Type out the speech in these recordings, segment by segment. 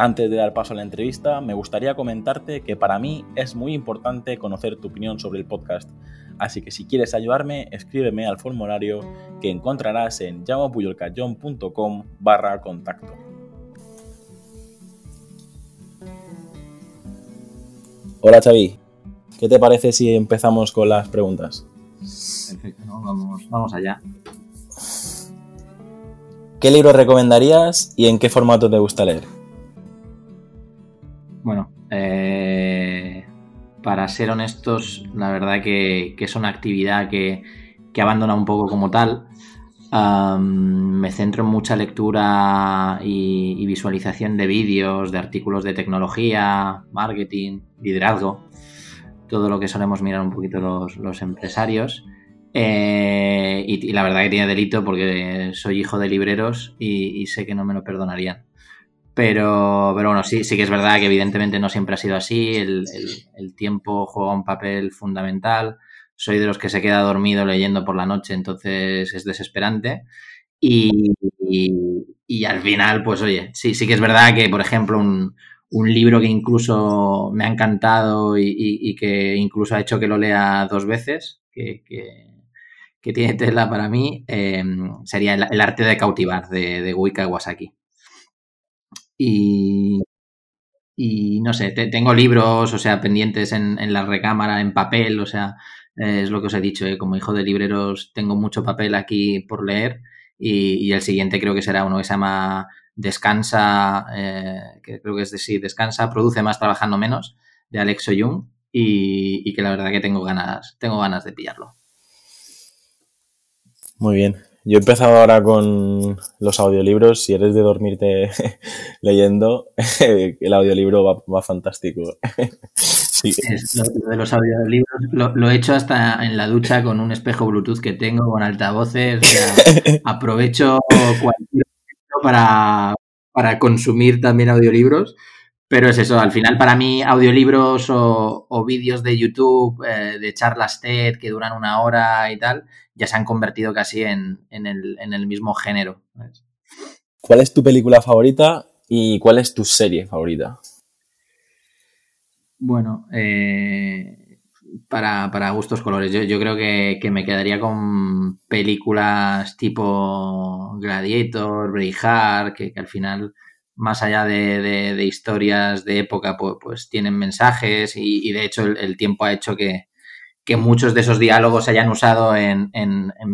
Antes de dar paso a la entrevista, me gustaría comentarte que para mí es muy importante conocer tu opinión sobre el podcast, así que si quieres ayudarme, escríbeme al formulario que encontrarás en llamapuyolcayón.com barra contacto. Hola Xavi, ¿qué te parece si empezamos con las preguntas? Perfecto, vamos, vamos allá. ¿Qué libro recomendarías y en qué formato te gusta leer? Bueno, eh, para ser honestos, la verdad que, es una actividad que, abandona un poco como tal. me centro en mucha lectura y, visualización de vídeos, de artículos de tecnología, marketing, liderazgo, todo lo que solemos mirar un poquito los, empresarios. Eh, y, la verdad que tiene delito porque soy hijo de libreros y sé que no me lo perdonarían. Pero, pero bueno, sí, sí que es verdad que evidentemente no siempre ha sido así. El, tiempo juega un papel fundamental. Soy de los que se queda dormido leyendo por la noche, entonces es desesperante. Y, y, al final, pues oye, sí, sí que es verdad que, por ejemplo, un, un libro que incluso me ha encantado y, que incluso ha hecho que lo lea dos veces, que, que, tiene tela para mí, eh, sería el, arte de cautivar de, de Gui Kawasaki. Y, y no sé, tengo libros, o sea, pendientes en, la recámara, en papel, o sea, es lo que os he dicho, ¿eh? como hijo de libreros tengo mucho papel aquí por leer y, el siguiente creo que será uno que se llama Descansa, eh, que creo que es de sí, Descansa, produce más trabajando menos, de Alex Young y, y que la verdad que tengo ganas, tengo ganas de pillarlo. Muy bien. Yo he empezado ahora con los audiolibros. Si eres de dormirte leyendo, el audiolibro va, fantástico. sí. lo, de los audiolibros lo, he hecho hasta en la ducha con un espejo Bluetooth que tengo, con altavoces. aprovecho cualquier momento para, para consumir también audiolibros. Pero es eso, al final para mí audiolibros o, vídeos de YouTube eh, de charlas TED que duran una hora y tal, ya se han convertido casi en, el, mismo género. ¿Cuál es tu película favorita y cuál es tu serie favorita? Bueno, eh, para, gustos colores, yo, creo que, me quedaría con películas tipo Gladiator, Braveheart, que, que al final más allá de, historias de época, pues, pues tienen mensajes y, de hecho el, tiempo ha hecho que, muchos de esos diálogos se hayan usado en,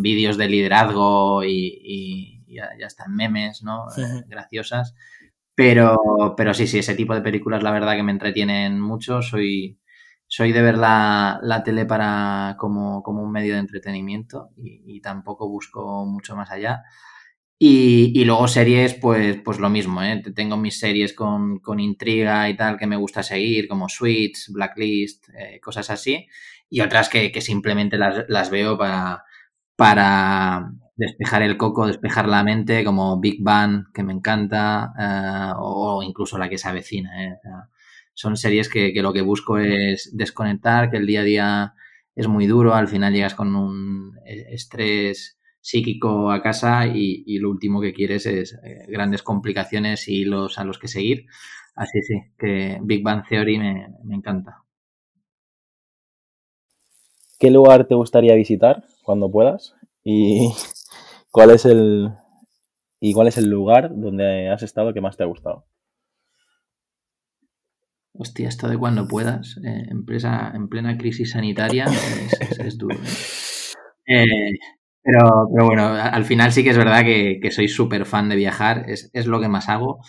vídeos de liderazgo y, ya, están memes, ¿no? Eh, graciosas. Pero, pero sí, sí, ese tipo de películas la verdad que me entretienen mucho. Soy, soy de ver la, tele para como, como, un medio de entretenimiento y tampoco busco mucho más allá. Y, luego series, pues, pues lo mismo, ¿eh? Tengo mis series con, intriga y tal que me gusta seguir, como Switch, Blacklist, eh, cosas así. Y otras que, simplemente las, veo para, para despejar el coco, despejar la mente, como Big Bang, que me encanta, eh, o incluso la que se avecina. son series que, que, lo que busco es desconectar, que el día a día es muy duro, al final llegas con un estrés psíquico a casa y, lo último que quieres es eh, grandes complicaciones y los a los que seguir. Así sí, que Big Bang Theory me, encanta. ¿Qué lugar te gustaría visitar cuando puedas? ¿Y cuál es el y cuál es el lugar donde has estado que más te ha gustado? Hostia, esto de cuando puedas, eh, empresa en plena crisis sanitaria, es, duro. ¿eh? eh pero, pero bueno, al final sí que es verdad que, soy súper fan de viajar, es, lo que más hago,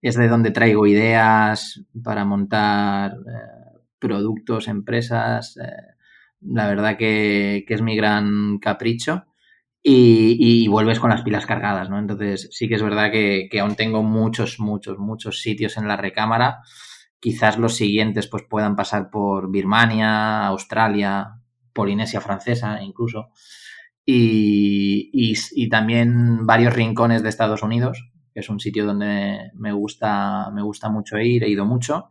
es de donde traigo ideas para montar eh, productos, empresas, eh, la verdad que, es mi gran capricho. Y, vuelves con las pilas cargadas, ¿no? Entonces sí que es verdad que, aún tengo muchos, muchos, muchos sitios en la recámara. Quizás los siguientes pues puedan pasar por Birmania, Australia, Polinesia francesa incluso, y, y, también varios rincones de Estados Unidos, que es un sitio donde me gusta, me gusta mucho ir, he ido mucho,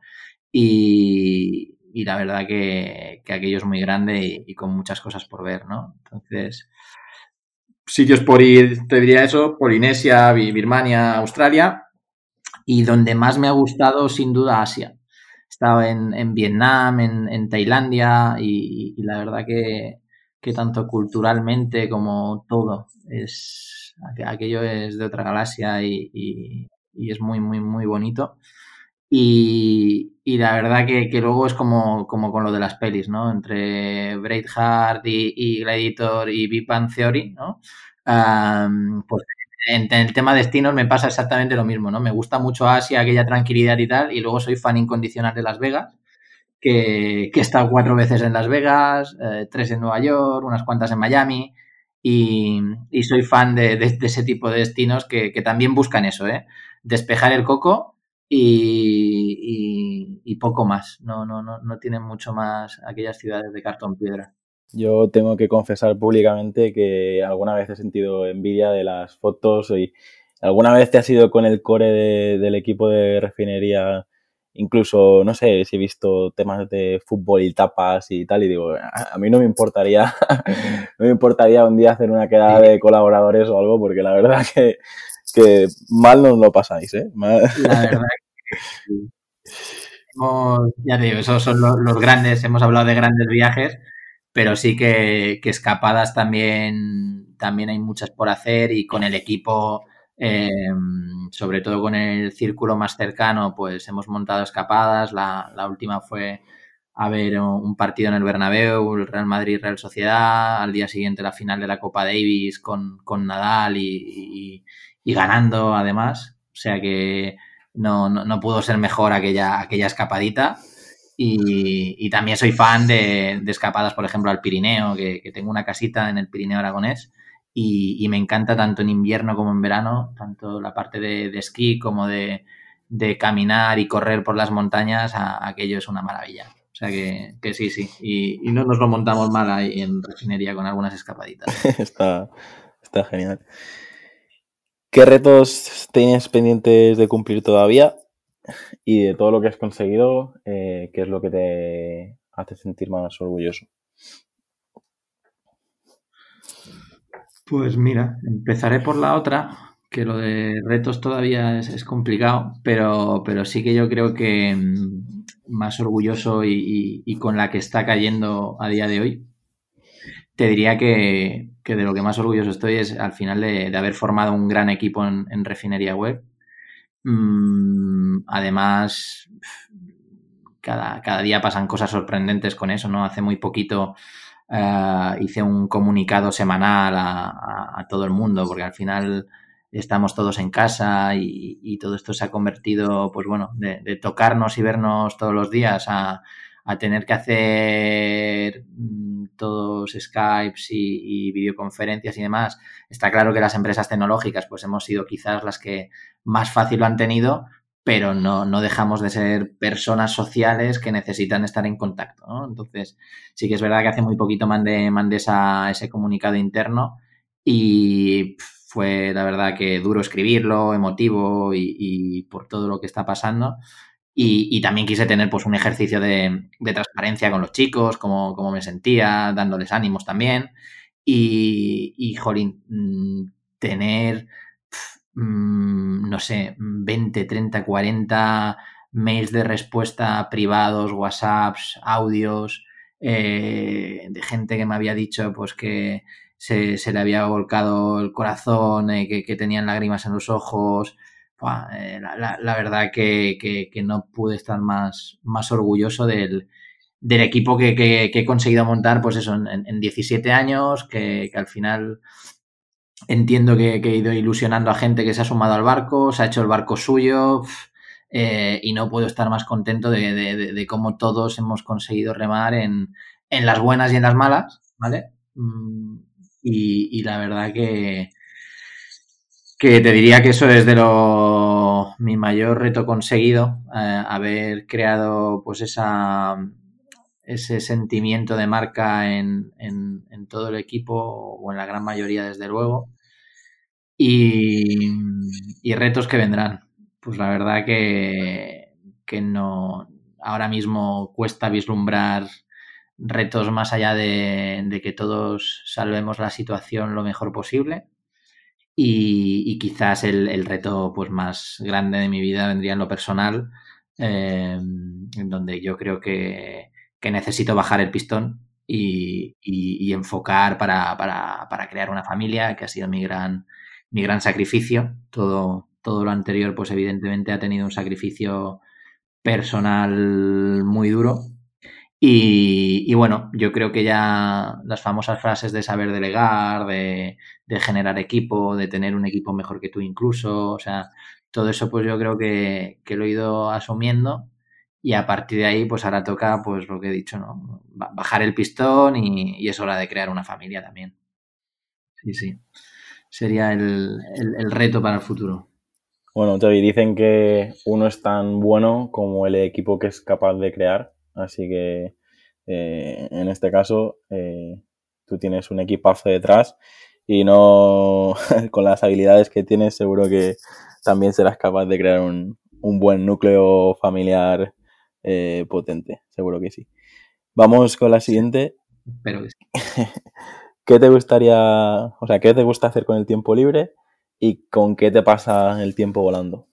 y, y la verdad que, que, aquello es muy grande y, con muchas cosas por ver, ¿no? Entonces, sitios por ir, te diría eso, Polinesia, Birmania, Australia, y donde más me ha gustado, sin duda, Asia. He estado en, en Vietnam, en, en Tailandia, y, la verdad que, que tanto culturalmente como todo es aquello es de otra galaxia y, y, es muy muy muy bonito y, y la verdad que, que, luego es como, como con lo de las pelis, ¿no? Entre Braveheart y, y Gladiator y Big Bang Theory, ¿no? Pues en, en, el tema destinos me pasa exactamente lo mismo, ¿no? Me gusta mucho Asia, aquella tranquilidad y tal, y luego soy fan incondicional de Las Vegas, que, que he estado cuatro veces en Las Vegas, eh, tres en Nueva York, unas cuantas en Miami, y, soy fan de, ese tipo de destinos que, también buscan eso, ¿eh? Despejar el coco y, poco más. No, no, no, no tienen mucho más aquellas ciudades de cartón piedra. Yo tengo que confesar públicamente que alguna vez he sentido envidia de las fotos y alguna vez te has ido con el core de, del equipo de refinería. Incluso, no sé, si he visto temas de fútbol y tapas y tal, y digo, a mí no me importaría, no me importaría un día hacer una quedada de colaboradores o algo, porque la verdad que, que mal nos lo pasáis, ¿eh? Mal. La verdad hemos, ya te digo, esos son los, los, grandes, hemos hablado de grandes viajes, pero sí que, que, escapadas también, también hay muchas por hacer y con el equipo, eh, sobre todo con el círculo más cercano, pues hemos montado escapadas. La, la última fue a ver un partido en el Bernabéu, el Real Madrid-Real Sociedad, al día siguiente la final de la Copa Davis con, con Nadal y, ganando además. O sea que no, no, pudo ser mejor aquella, aquella escapadita. Y, también soy fan de, de, escapadas, por ejemplo, al Pirineo, que, que, tengo una casita en el Pirineo aragonés y, me encanta tanto en invierno como en verano, tanto la parte de, de esquí como de, caminar y correr por las montañas, aquello es una maravilla. O sea que, que sí, sí. Y, y, no nos lo montamos mal ahí en refinería con algunas escapaditas. está, está genial. ¿Qué retos tienes pendientes de cumplir todavía? Y de todo lo que has conseguido, eh, ¿qué es lo que te hace sentir más orgulloso? Pues mira, empezaré por la otra, que lo de retos todavía es, complicado, pero, pero, sí que yo creo que mm, más orgulloso y, y, con la que está cayendo a día de hoy, te diría que, que, de lo que más orgulloso estoy es al final de, de haber formado un gran equipo en, en refinería web. Mm, además, cada, cada, día pasan cosas sorprendentes con eso, ¿no? Hace muy poquito uh, hice un comunicado semanal a, todo el mundo, porque al final estamos todos en casa y, todo esto se ha convertido, pues bueno, de, de tocarnos y vernos todos los días a a tener que hacer mm, todos Skypes y, y, videoconferencias y demás, está claro que las empresas tecnológicas pues hemos sido quizás las que más fácil lo han tenido, pero no, no dejamos de ser personas sociales que necesitan estar en contacto, ¿no? Entonces, sí que es verdad que hace muy poquito mandé, mandé esa, ese comunicado interno y fue la verdad que duro escribirlo, emotivo y, y por todo lo que está pasando, y, y, también quise tener pues un ejercicio de, de transparencia con los chicos, cómo, cómo, me sentía, dándoles ánimos también. Y, y jolín, mm, tener, mmm, no sé, 20, 30, 40 mails de respuesta privados, WhatsApps, audios, eh, de gente que me había dicho pues que se, se le había volcado el corazón, eh, que, que tenían lágrimas en los ojos, eh, la, la, verdad que, que, no pude estar más, más orgulloso del, del equipo que, que, he conseguido montar, pues eso, en, en 17 años, que, al final entiendo que, he ido ilusionando a gente que se ha sumado al barco, se ha hecho el barco suyo, eh, y no puedo estar más contento de, cómo todos hemos conseguido remar en, en las buenas y en las malas, ¿vale? Mm, y, y la verdad que, que te diría que eso es de lo mi mayor reto conseguido, eh, haber creado pues esa ese sentimiento de marca en, en, todo el equipo o en la gran mayoría desde luego y, y retos que vendrán. Pues la verdad que, que no ahora mismo cuesta vislumbrar retos más allá de, de que todos salvemos la situación lo mejor posible y, quizás el, reto pues, más grande de mi vida vendría en lo personal, eh, en donde yo creo que, necesito bajar el pistón y, enfocar para, crear una familia, que ha sido mi gran, mi gran sacrificio. Todo, todo lo anterior, pues evidentemente ha tenido un sacrificio personal muy duro, y, bueno, yo creo que ya las famosas frases de saber delegar, de, generar equipo, de tener un equipo mejor que tú incluso, o sea, todo eso pues yo creo que, lo he ido asumiendo y a partir de ahí pues ahora toca pues lo que he dicho, ¿no? Bajar el pistón y, es hora de crear una familia también. Sí, sí. Sería el, el reto para el futuro. Bueno, Javi, dicen que uno es tan bueno como el equipo que es capaz de crear. Así que eh, en este caso eh, tú tienes un equipazo detrás y no con las habilidades que tienes seguro que también serás capaz de crear un, buen núcleo familiar eh, potente, seguro que sí. Vamos con la siguiente. Pero ¿Qué te gustaría, o sea, qué te gusta hacer con el tiempo libre y con qué te pasa el tiempo volando?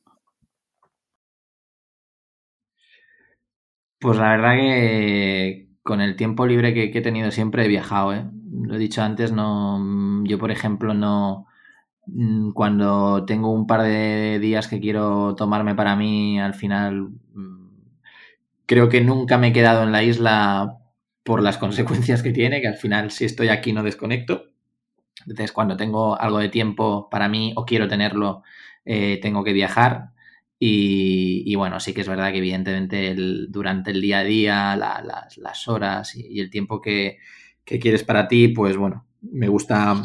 Pues la verdad que con el tiempo libre que, he tenido siempre he viajado, ¿eh? Lo he dicho antes, no, yo por ejemplo no, mm, cuando tengo un par de días que quiero tomarme para mí, al final mm, creo que nunca me he quedado en la isla por las consecuencias que tiene, que al final si estoy aquí no desconecto. Entonces cuando tengo algo de tiempo para mí o quiero tenerlo, eh, tengo que viajar. Y, bueno, sí que es verdad que evidentemente durante el día a día, las, horas y, el tiempo que, quieres para ti, pues bueno, me gusta,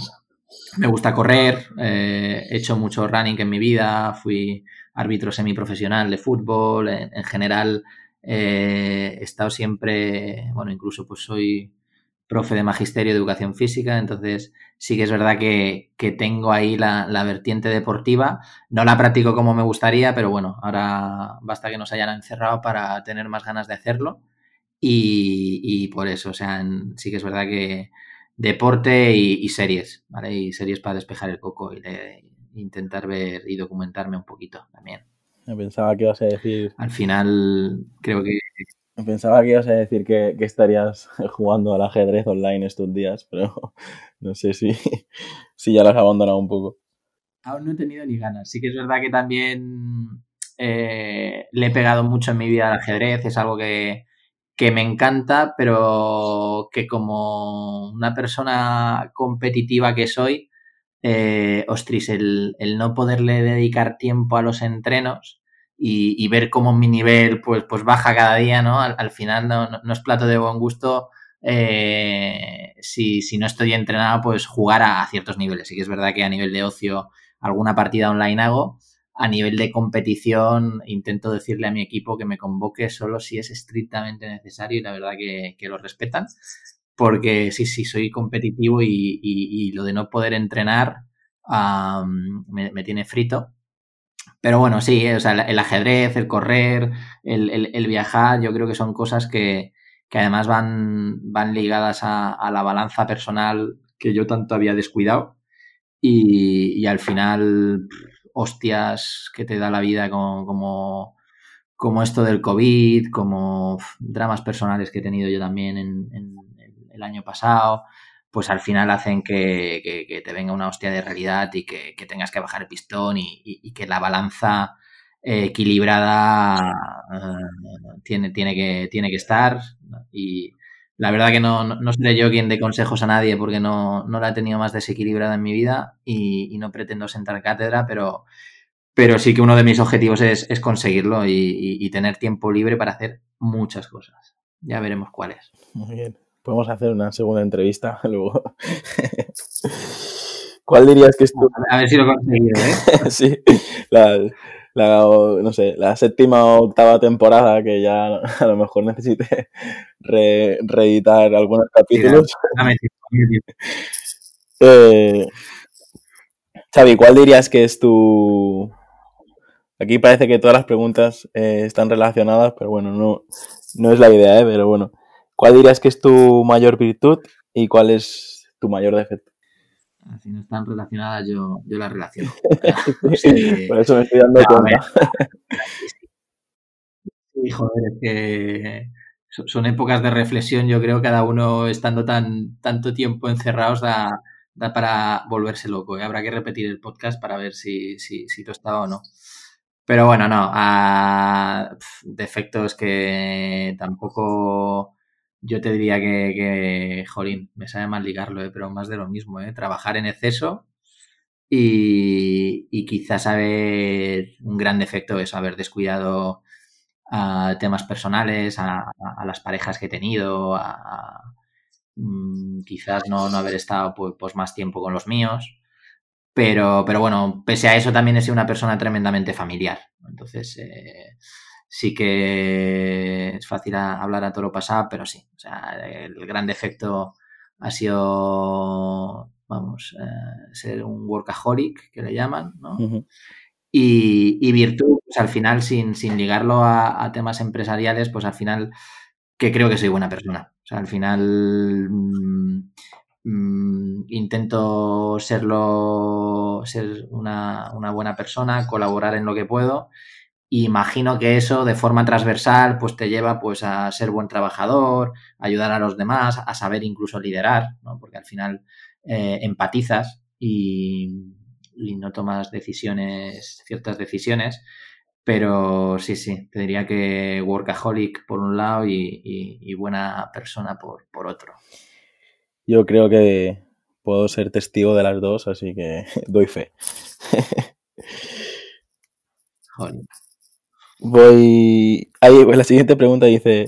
me gusta correr, eh, he hecho mucho running en mi vida, fui árbitro semiprofesional de fútbol, en, general eh, he estado siempre, bueno, incluso pues soy profe de magisterio de educación física, entonces sí que es verdad que, tengo ahí la, vertiente deportiva. No la practico como me gustaría, pero bueno, ahora basta que nos hayan encerrado para tener más ganas de hacerlo. Y, por eso, o sea, sí que es verdad que deporte y, series, ¿vale? Y series para despejar el coco y intentar ver y documentarme un poquito también. Me pensaba que ibas a decir. Al final, creo que Pensaba que ibas a decir que, estarías jugando al ajedrez online estos días, pero no sé si, si ya lo has abandonado un poco. Aún no he tenido ni ganas. Sí que es verdad que también eh, le he pegado mucho en mi vida al ajedrez. Es algo que, me encanta, pero que como una persona competitiva que soy, eh, ostris, el, el no poderle dedicar tiempo a los entrenos y, ver cómo mi nivel pues, pues baja cada día, ¿no? Al, final no, no, es plato de buen gusto eh, si, si, no estoy entrenado, pues jugar a, ciertos niveles. Sí que es verdad que a nivel de ocio alguna partida online hago, a nivel de competición intento decirle a mi equipo que me convoque solo si es estrictamente necesario y la verdad que, que lo respetan. Porque sí, sí, soy competitivo y, y, lo de no poder entrenar me, me tiene frito pero bueno, sí, o sea, el, ajedrez, el correr, el, viajar, yo creo que son cosas que, además van, van ligadas a, la balanza personal que yo tanto había descuidado. Y, al final, hostias que te da la vida como, como, esto del COVID, como dramas personales que he tenido yo también en el año pasado pues al final hacen que, te venga una hostia de realidad y que, tengas que bajar el pistón y, que la balanza eh, equilibrada eh, tiene, tiene, que, tiene que estar. Y la verdad que no, no, seré yo quien dé consejos a nadie porque no, la he tenido más desequilibrada en mi vida y, no pretendo sentar cátedra, pero, pero sí que uno de mis objetivos es, es conseguirlo y tener tiempo libre para hacer muchas cosas. Ya veremos cuáles. Muy bien. Podemos hacer una segunda entrevista luego. ¿Cuál dirías que es tu... A ver si lo conseguí, ¿eh? sí, la, la, no sé, la séptima o octava temporada que ya a lo mejor necesite re, reeditar algunos capítulos. eh, Xavi, ¿cuál dirías que es tu... Aquí parece que todas las preguntas eh, están relacionadas, pero bueno, no, no es la idea, ¿eh? Pero bueno, ¿cuál dirías que es tu mayor virtud y cuál es tu mayor defecto? Si no están relacionadas, yo, yo las relaciono. Por eso me estoy dando cuenta. Sí, joder, es que son épocas de reflexión, yo creo, cada uno estando tan tanto tiempo encerrados da, da para volverse loco. ¿eh? Habrá que repetir el podcast para ver si, si, si está o no. Pero bueno, no. A, defectos que tampoco yo te diría que, que, jolín, me sabe mal ligarlo, ¿eh? pero más de lo mismo, ¿eh? Trabajar en exceso y, y quizás haber un gran defecto es haber descuidado a temas personales, a, a, las parejas que he tenido, a, mm, quizás no, no, haber estado pues, pues, más tiempo con los míos. Pero, pero bueno, pese a eso también he sido una persona tremendamente familiar. Entonces, eh, sí que es fácil hablar a todo lo pasado, pero sí. O sea, el gran defecto ha sido, vamos, eh, ser un workaholic, que le llaman, ¿no? Uh -huh. y, y, virtud, pues al final, sin, sin ligarlo a, a, temas empresariales, pues al final, que creo que soy buena persona. O sea, al final mmm, mmm, intento serlo, ser una, una buena persona, colaborar en lo que puedo imagino que eso de forma transversal pues te lleva pues a ser buen trabajador, a ayudar a los demás, a saber incluso liderar, ¿no? porque al final eh, empatizas y, y, no tomas decisiones, ciertas decisiones, pero sí, sí, te diría que workaholic por un lado y, y, y buena persona por, por otro. Yo creo que puedo ser testigo de las dos, así que doy fe. Joder. Voy. Ahí, pues la siguiente pregunta dice: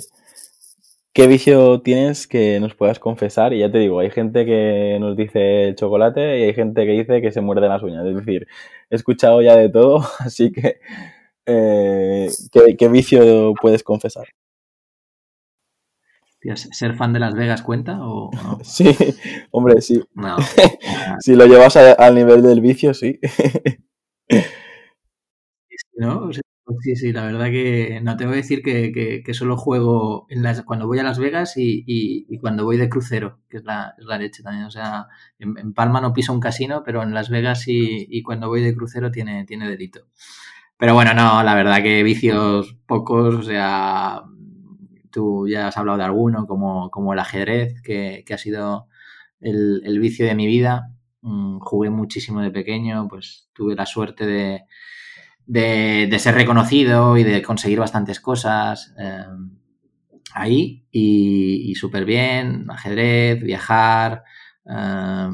¿Qué vicio tienes que nos puedas confesar? Y ya te digo, hay gente que nos dice el chocolate y hay gente que dice que se muerde las uñas. Es decir, he escuchado ya de todo, así que. Eh, ¿qué, ¿qué, vicio puedes confesar? ¿Ser fan de Las Vegas cuenta o no? Sí, hombre, sí. No. si lo llevas al nivel del vicio, sí. ¿No? O sea, pues sí, sí, la verdad que no tengo que decir que, que, que solo juego en las, cuando voy a Las Vegas y, y, y cuando voy de crucero, que es la, es la, leche también. O sea, en, en, Palma no piso un casino, pero en Las Vegas y, y, cuando voy de crucero tiene, tiene delito. Pero bueno, no, la verdad que vicios pocos, o sea, tú ya has hablado de alguno, como, como el ajedrez, que, que ha sido el, el, vicio de mi vida. Mm, jugué muchísimo de pequeño, pues tuve la suerte de de, ser reconocido y de conseguir bastantes cosas eh, ahí y, y súper bien, ajedrez, viajar, eh,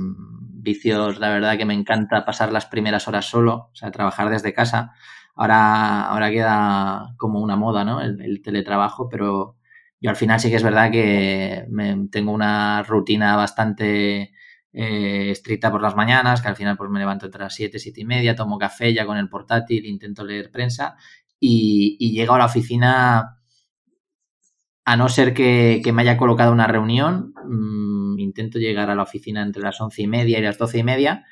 vicios, la verdad que me encanta pasar las primeras horas solo, o sea, trabajar desde casa. Ahora, ahora queda como una moda, ¿no? El, el teletrabajo, pero yo al final sí que es verdad que me, tengo una rutina bastante eh, estricta por las mañanas, que al final pues me levanto entre las 7, 7 y media, tomo café ya con el portátil, intento leer prensa y, llego a la oficina, a no ser que, me haya colocado una reunión, mmm, intento llegar a la oficina entre las 11 y media y las 12 y media,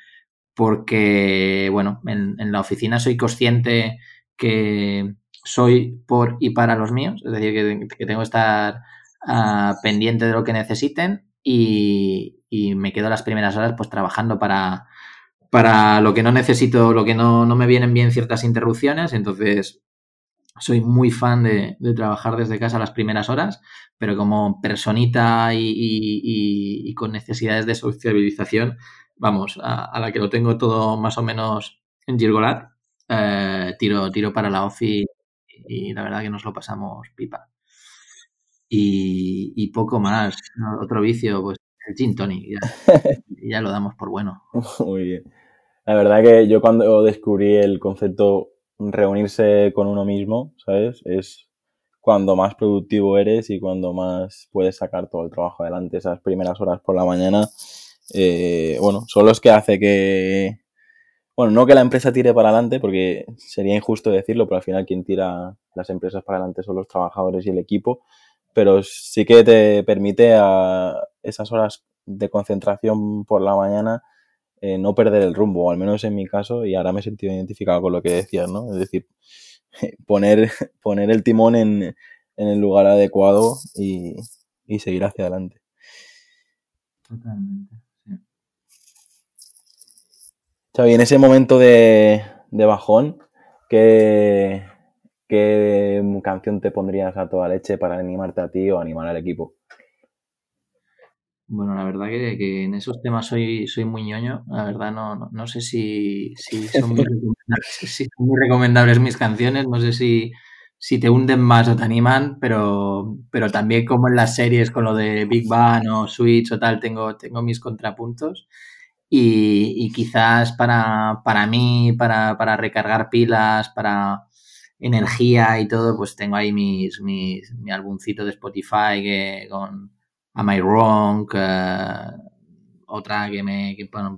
porque, bueno, en, la oficina soy consciente que soy por y para los míos, es decir, que, que tengo que estar uh, pendiente de lo que necesiten y, me quedo las primeras horas pues trabajando para, para lo que no necesito, lo que no, no me vienen bien ciertas interrupciones, entonces soy muy fan de, trabajar desde casa las primeras horas, pero como personita y, con necesidades de sociabilización, vamos, a, a, la que lo tengo todo más o menos en Girgolat, eh, tiro, tiro para la OFI y la verdad que nos lo pasamos pipa. Y, poco más, otro vicio, pues el gin tonic, ya, ya lo damos por bueno. Muy bien. La verdad que yo cuando descubrí el concepto reunirse con uno mismo, ¿sabes? Es cuando más productivo eres y cuando más puedes sacar todo el trabajo adelante. Esas primeras horas por la mañana eh, bueno, son los que hace que, bueno, no que la empresa tire para adelante, porque sería injusto decirlo, pero al final quien tira las empresas para adelante son los trabajadores y el equipo, pero sí que te permite a esas horas de concentración por la mañana eh, no perder el rumbo, al menos en mi caso, y ahora me he sentido identificado con lo que decías, ¿no? Es decir, poner, poner el timón en, en el lugar adecuado y, y seguir hacia adelante. Totalmente. Xavi, en ese momento de, bajón, ¿qué, ¿qué, canción te pondrías a toda leche para animarte a ti o animar al equipo? Bueno, la verdad que, en esos temas soy, soy muy ñoño. La verdad no, no, sé si, son muy recomendables, mis canciones, no sé si, si te hunden más o te animan, pero, pero también como en las series con lo de Big Bang o Switch o tal, tengo, tengo mis contrapuntos. Y, quizás para, para mí, para, para, recargar pilas, para energía y todo, pues tengo ahí mis, mis mi álbumcito de Spotify que, con Am I Wrong, otra que me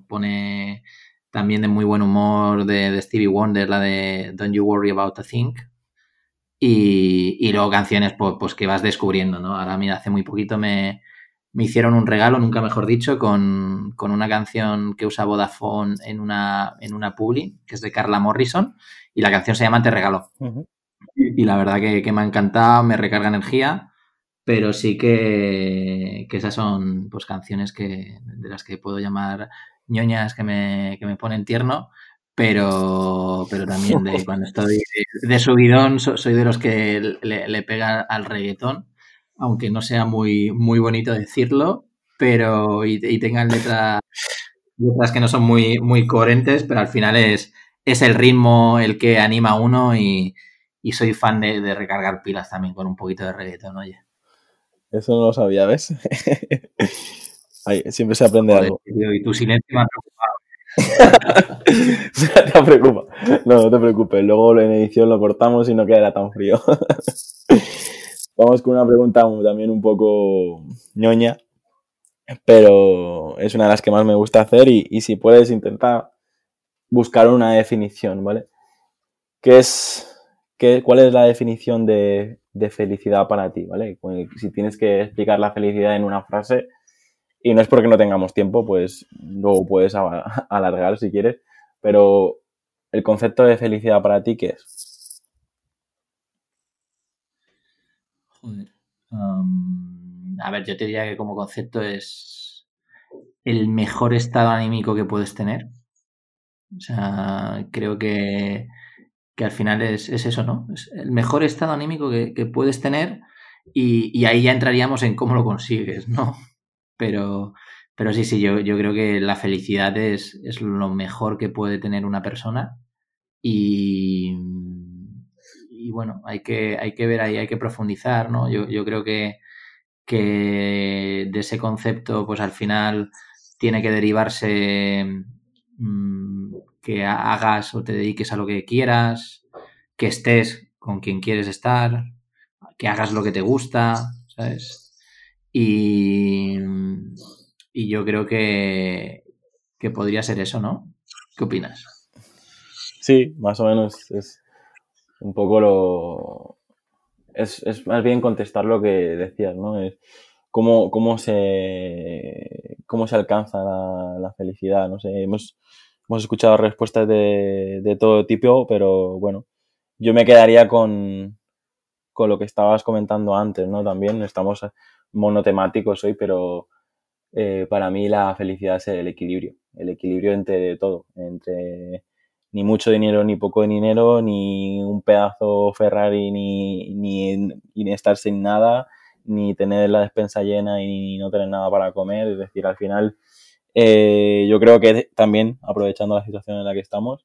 pone también de muy buen humor de, de, Stevie Wonder, la de Don't You Worry About a Thing. Y, y luego canciones pues, pues, que vas descubriendo, ¿no? Ahora, mira, hace muy poquito me, me hicieron un regalo, nunca mejor dicho, con, con, una canción que usa Vodafone en una, en una publi, que es de Carla Morrison, y la canción se llama Te Regalo. y, la verdad que, que, me ha encantado, me recarga energía, pero sí que, que, esas son pues canciones que, de las que puedo llamar ñoñas que me, que me ponen tierno, pero, pero también de cuando estoy de, subidón soy de los que le, le pega al reggaetón aunque no sea muy, muy bonito decirlo, pero y, tengan letras, letras que no son muy, muy coherentes, pero al final es, es el ritmo el que anima a uno y, soy fan de, recargar pilas también con un poquito de reggaetón, oye. Eso no lo sabía, ¿ves? siempre se aprende algo. y tu silencio me ha preocupado. te preocupa. No, no te preocupes. Luego en edición lo cortamos y no quedará tan frío. Vamos con una pregunta también un poco ñoña, pero es una de las que más me gusta hacer y, si puedes intentar buscar una definición, ¿vale? ¿Qué es, qué, ¿Cuál es la definición de, felicidad para ti, ¿vale? Si tienes que explicar la felicidad en una frase, y no es porque no tengamos tiempo, pues luego puedes alargar si quieres, pero el concepto de felicidad para ti, ¿qué es? a ver, yo te diría que como concepto es el mejor estado anímico que puedes tener. O sea, creo que, al final es, eso, ¿no? Es el mejor estado anímico que, puedes tener y, ahí ya entraríamos en cómo lo consigues, ¿no? Pero, pero sí, sí, yo, yo creo que la felicidad es, es lo mejor que puede tener una persona y, y bueno, hay que, hay que ver ahí, hay que profundizar, ¿no? Yo, yo creo que, que de ese concepto, pues al final tiene que derivarse mm, que hagas o te dediques a lo que quieras, que estés con quien quieres estar, que hagas lo que te gusta, ¿sabes? Y, y yo creo que, que podría ser eso, ¿no? ¿Qué opinas? Sí, más o menos es, un poco lo... Es, es, más bien contestar lo que decías, ¿no? Es cómo, cómo, se, cómo se alcanza la, felicidad, no sé, hemos, hemos escuchado respuestas de, de, todo tipo, pero bueno, yo me quedaría con, con lo que estabas comentando antes, ¿no? También estamos monotemáticos hoy, pero eh, para mí la felicidad es el equilibrio, el equilibrio entre todo, entre ni mucho dinero ni poco dinero, ni un pedazo Ferrari, ni, ni, estar sin nada, ni tener la despensa llena y no tener nada para comer. Es decir, al final, eh, yo creo que también, aprovechando la situación en la que estamos,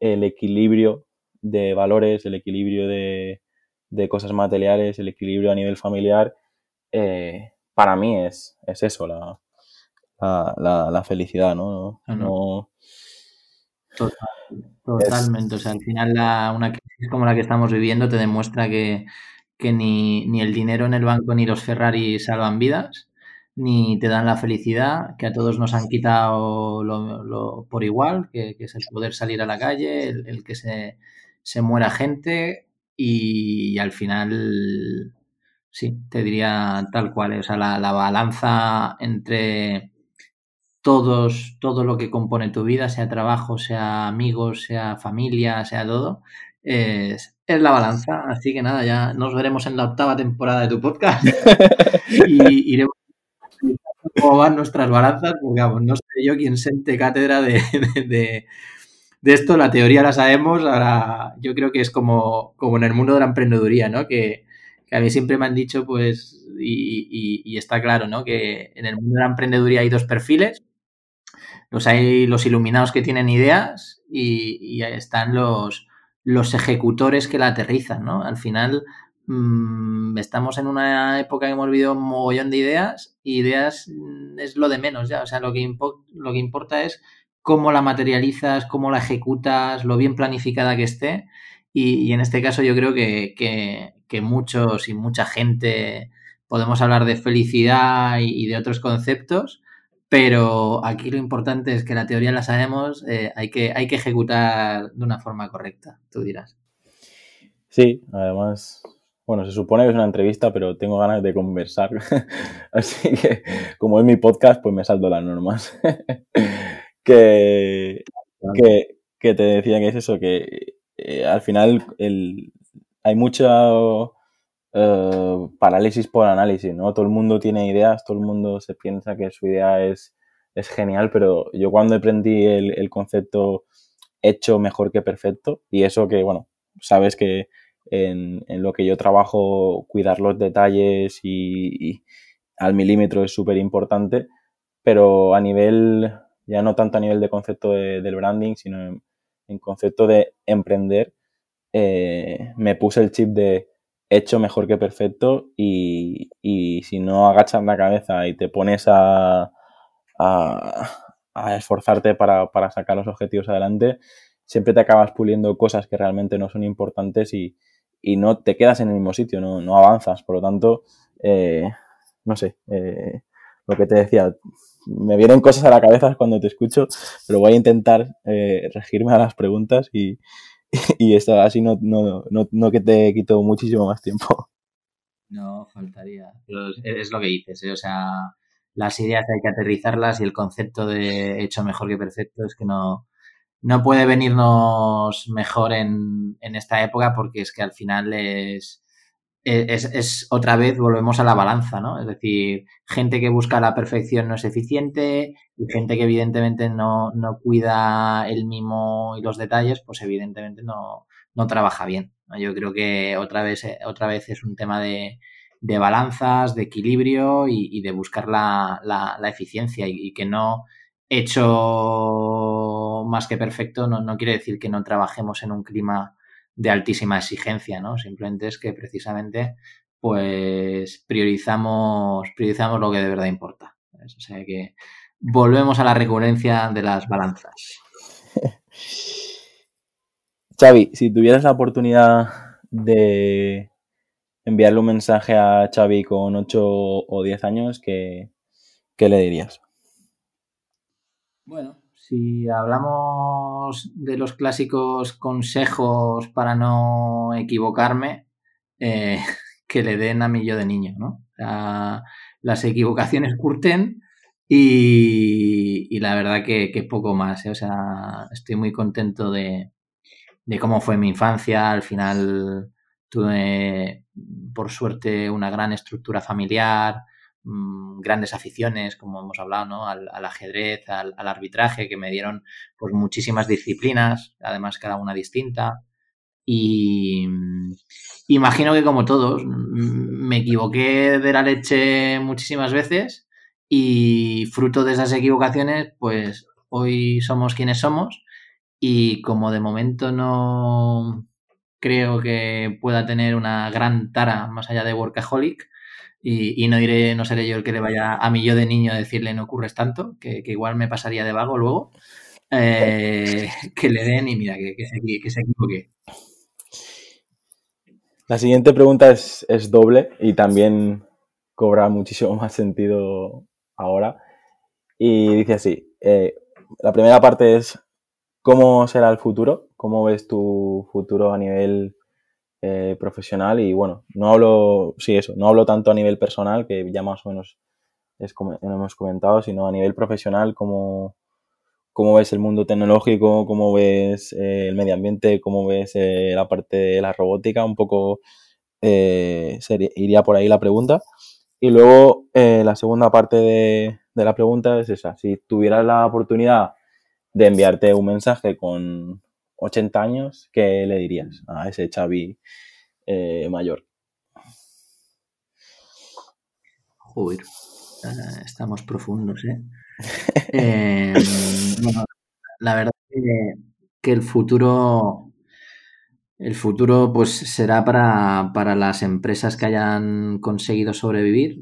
el equilibrio de valores, el equilibrio de, cosas materiales, el equilibrio a nivel familiar, eh, para mí es, es eso, la, la, felicidad, ¿no? no Totalmente. O sea, al final la, una crisis como la que estamos viviendo te demuestra que, ni, el dinero en el banco ni los Ferrari salvan vidas, ni te dan la felicidad, que a todos nos han quitado lo, por igual, que, es el poder salir a la calle, el, que se, muera gente y, al final, sí, te diría tal cual, o sea, la, balanza entre todos, todo lo que compone tu vida, sea trabajo, sea amigos, sea familia, sea todo, es, es la balanza. Así que nada, ya nos veremos en la octava temporada de tu podcast y iremos cómo van nuestras balanzas, porque vamos, no sé yo quién siente cátedra de, de, esto, la teoría la sabemos, ahora yo creo que es como, como en el mundo de la emprendeduría, ¿no? Que, a mí siempre me han dicho, pues, y, está claro, ¿no? Que en el mundo de la emprendeduría hay dos perfiles, los hay los iluminados que tienen ideas y, y están los, los ejecutores que la aterrizan, ¿no? Al final, Mm, estamos en una época que hemos vivido un mogollón de ideas y ideas mm, es lo de menos ya. O sea, lo que, lo que importa es cómo la materializas, cómo la ejecutas, lo bien planificada que esté. Y, en este caso yo creo que, que, muchos y mucha gente podemos hablar de felicidad y, de otros conceptos, pero aquí lo importante es que la teoría la sabemos, eh, hay, que, hay que ejecutar de una forma correcta, tú dirás. Sí, además bueno, se supone que es una entrevista, pero tengo ganas de conversar. Así que, como es mi podcast, pues me salto las normas. que, que, te decía que es eso, que eh, al final el, hay mucha eh, parálisis por análisis, ¿no? Todo el mundo tiene ideas, todo el mundo se piensa que su idea es, es genial, pero yo cuando aprendí el, el concepto hecho mejor que perfecto, y eso que, bueno, sabes que en, lo que yo trabajo, cuidar los detalles y, al milímetro es súper importante, pero a nivel, ya no tanto a nivel de concepto del branding, sino en, concepto de emprender, eh, me puse el chip de hecho mejor que perfecto y, si no agachas la cabeza y te pones a, a, esforzarte para, para, sacar los objetivos adelante, siempre te acabas puliendo cosas que realmente no son importantes y, y no te quedas en el mismo sitio, no, no avanzas. Por lo tanto, eh, no sé, eh, lo que te decía, me vienen cosas a la cabeza cuando te escucho, pero voy a intentar eh, regirme a las preguntas y, y esto así no, no, no, no, que te quito muchísimo más tiempo. No, faltaría. es lo que dices, o sea, las ideas hay que aterrizarlas y el concepto de hecho mejor que perfecto es que no, no puede venirnos mejor en, en, esta época porque es que al final es, es, es, otra vez volvemos a la balanza, ¿no? Es decir, gente que busca la perfección no es eficiente y gente que evidentemente no, no cuida el mimo y los detalles, pues evidentemente no, no trabaja bien. Yo creo que otra vez, otra vez es un tema de, de balanzas, de equilibrio y, de buscar la, la, la eficiencia y que no hecho más que perfecto no, no, quiere decir que no trabajemos en un clima de altísima exigencia, ¿no? Simplemente es que precisamente pues priorizamos, priorizamos lo que de verdad importa. O sea que volvemos a la recurrencia de las balanzas. Xavi, si tuvieras la oportunidad de enviarle un mensaje a Xavi con 8 o 10 años, ¿qué, qué le dirías? Bueno, si hablamos de los clásicos consejos para no equivocarme, eh, que le den a mí yo de niño, ¿no? las equivocaciones curten y, la verdad que, que poco más, ¿eh? o sea, estoy muy contento de, de cómo fue mi infancia, al final tuve, por suerte, una gran estructura familiar, Mm, grandes aficiones, como hemos hablado. Al, ajedrez, al, arbitraje, que me dieron pues muchísimas disciplinas, además cada una distinta. Y mm, imagino que como todos, mm, me equivoqué de la leche muchísimas veces y fruto de esas equivocaciones, pues hoy somos quienes somos y como de momento no creo que pueda tener una gran tara más allá de workaholic, y, no iré, no seré yo el que le vaya a mí yo de niño a decirle no ocurres tanto, que, igual me pasaría de vago luego. Eh, que le den y mira, que, se, que se equivoque. La siguiente pregunta es, doble y también cobra muchísimo más sentido ahora. Y dice así, eh, la primera parte es cómo será el futuro, cómo ves tu futuro a nivel eh, profesional y bueno, no hablo, sí, eso, no hablo tanto a nivel personal, que ya más o menos es como hemos comentado, sino a nivel profesional, cómo, cómo ves el mundo tecnológico, cómo ves eh, el medio ambiente, cómo ves eh, la parte de la robótica, un poco sería, iría por ahí la pregunta. Y luego la segunda parte de, de la pregunta es esa, si tuvieras la oportunidad de enviarte un mensaje con 80 años, ¿qué le dirías a ese Xavi eh, mayor? Joder, estamos profundos, ¿eh? eh la verdad que, que, el futuro el futuro pues será para, para, las empresas que hayan conseguido sobrevivir,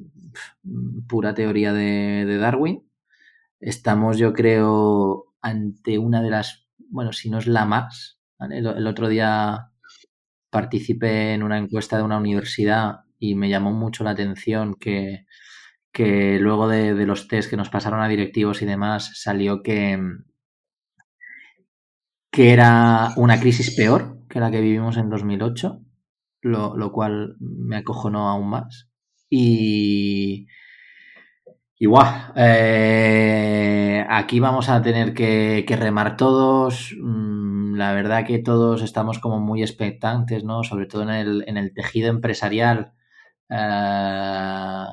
pura teoría de, de Darwin. Estamos, yo creo, ante una de las bueno, si no es la más. El, otro día participé en una encuesta de una universidad y me llamó mucho la atención que, luego de, los test que nos pasaron a directivos y demás salió que, que era una crisis peor que la que vivimos en 2008, lo, lo cual me acojonó aún más. Y, Igual, eh, aquí vamos a tener que, remar todos. Mm, la verdad que todos estamos como muy expectantes, ¿no? Sobre todo en el, tejido empresarial, eh,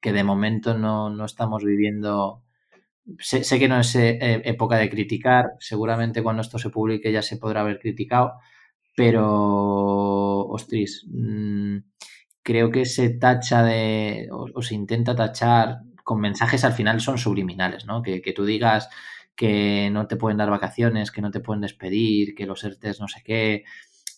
que de momento no, estamos viviendo. Sé, sé, que no es eh, época de criticar, seguramente cuando esto se publique ya se podrá haber criticado, pero, ostris, mm, creo que se tacha de, o se intenta tachar con mensajes al final son subliminales, ¿no? Que, tú digas que no te pueden dar vacaciones, que no te pueden despedir, que los ERTES no sé qué.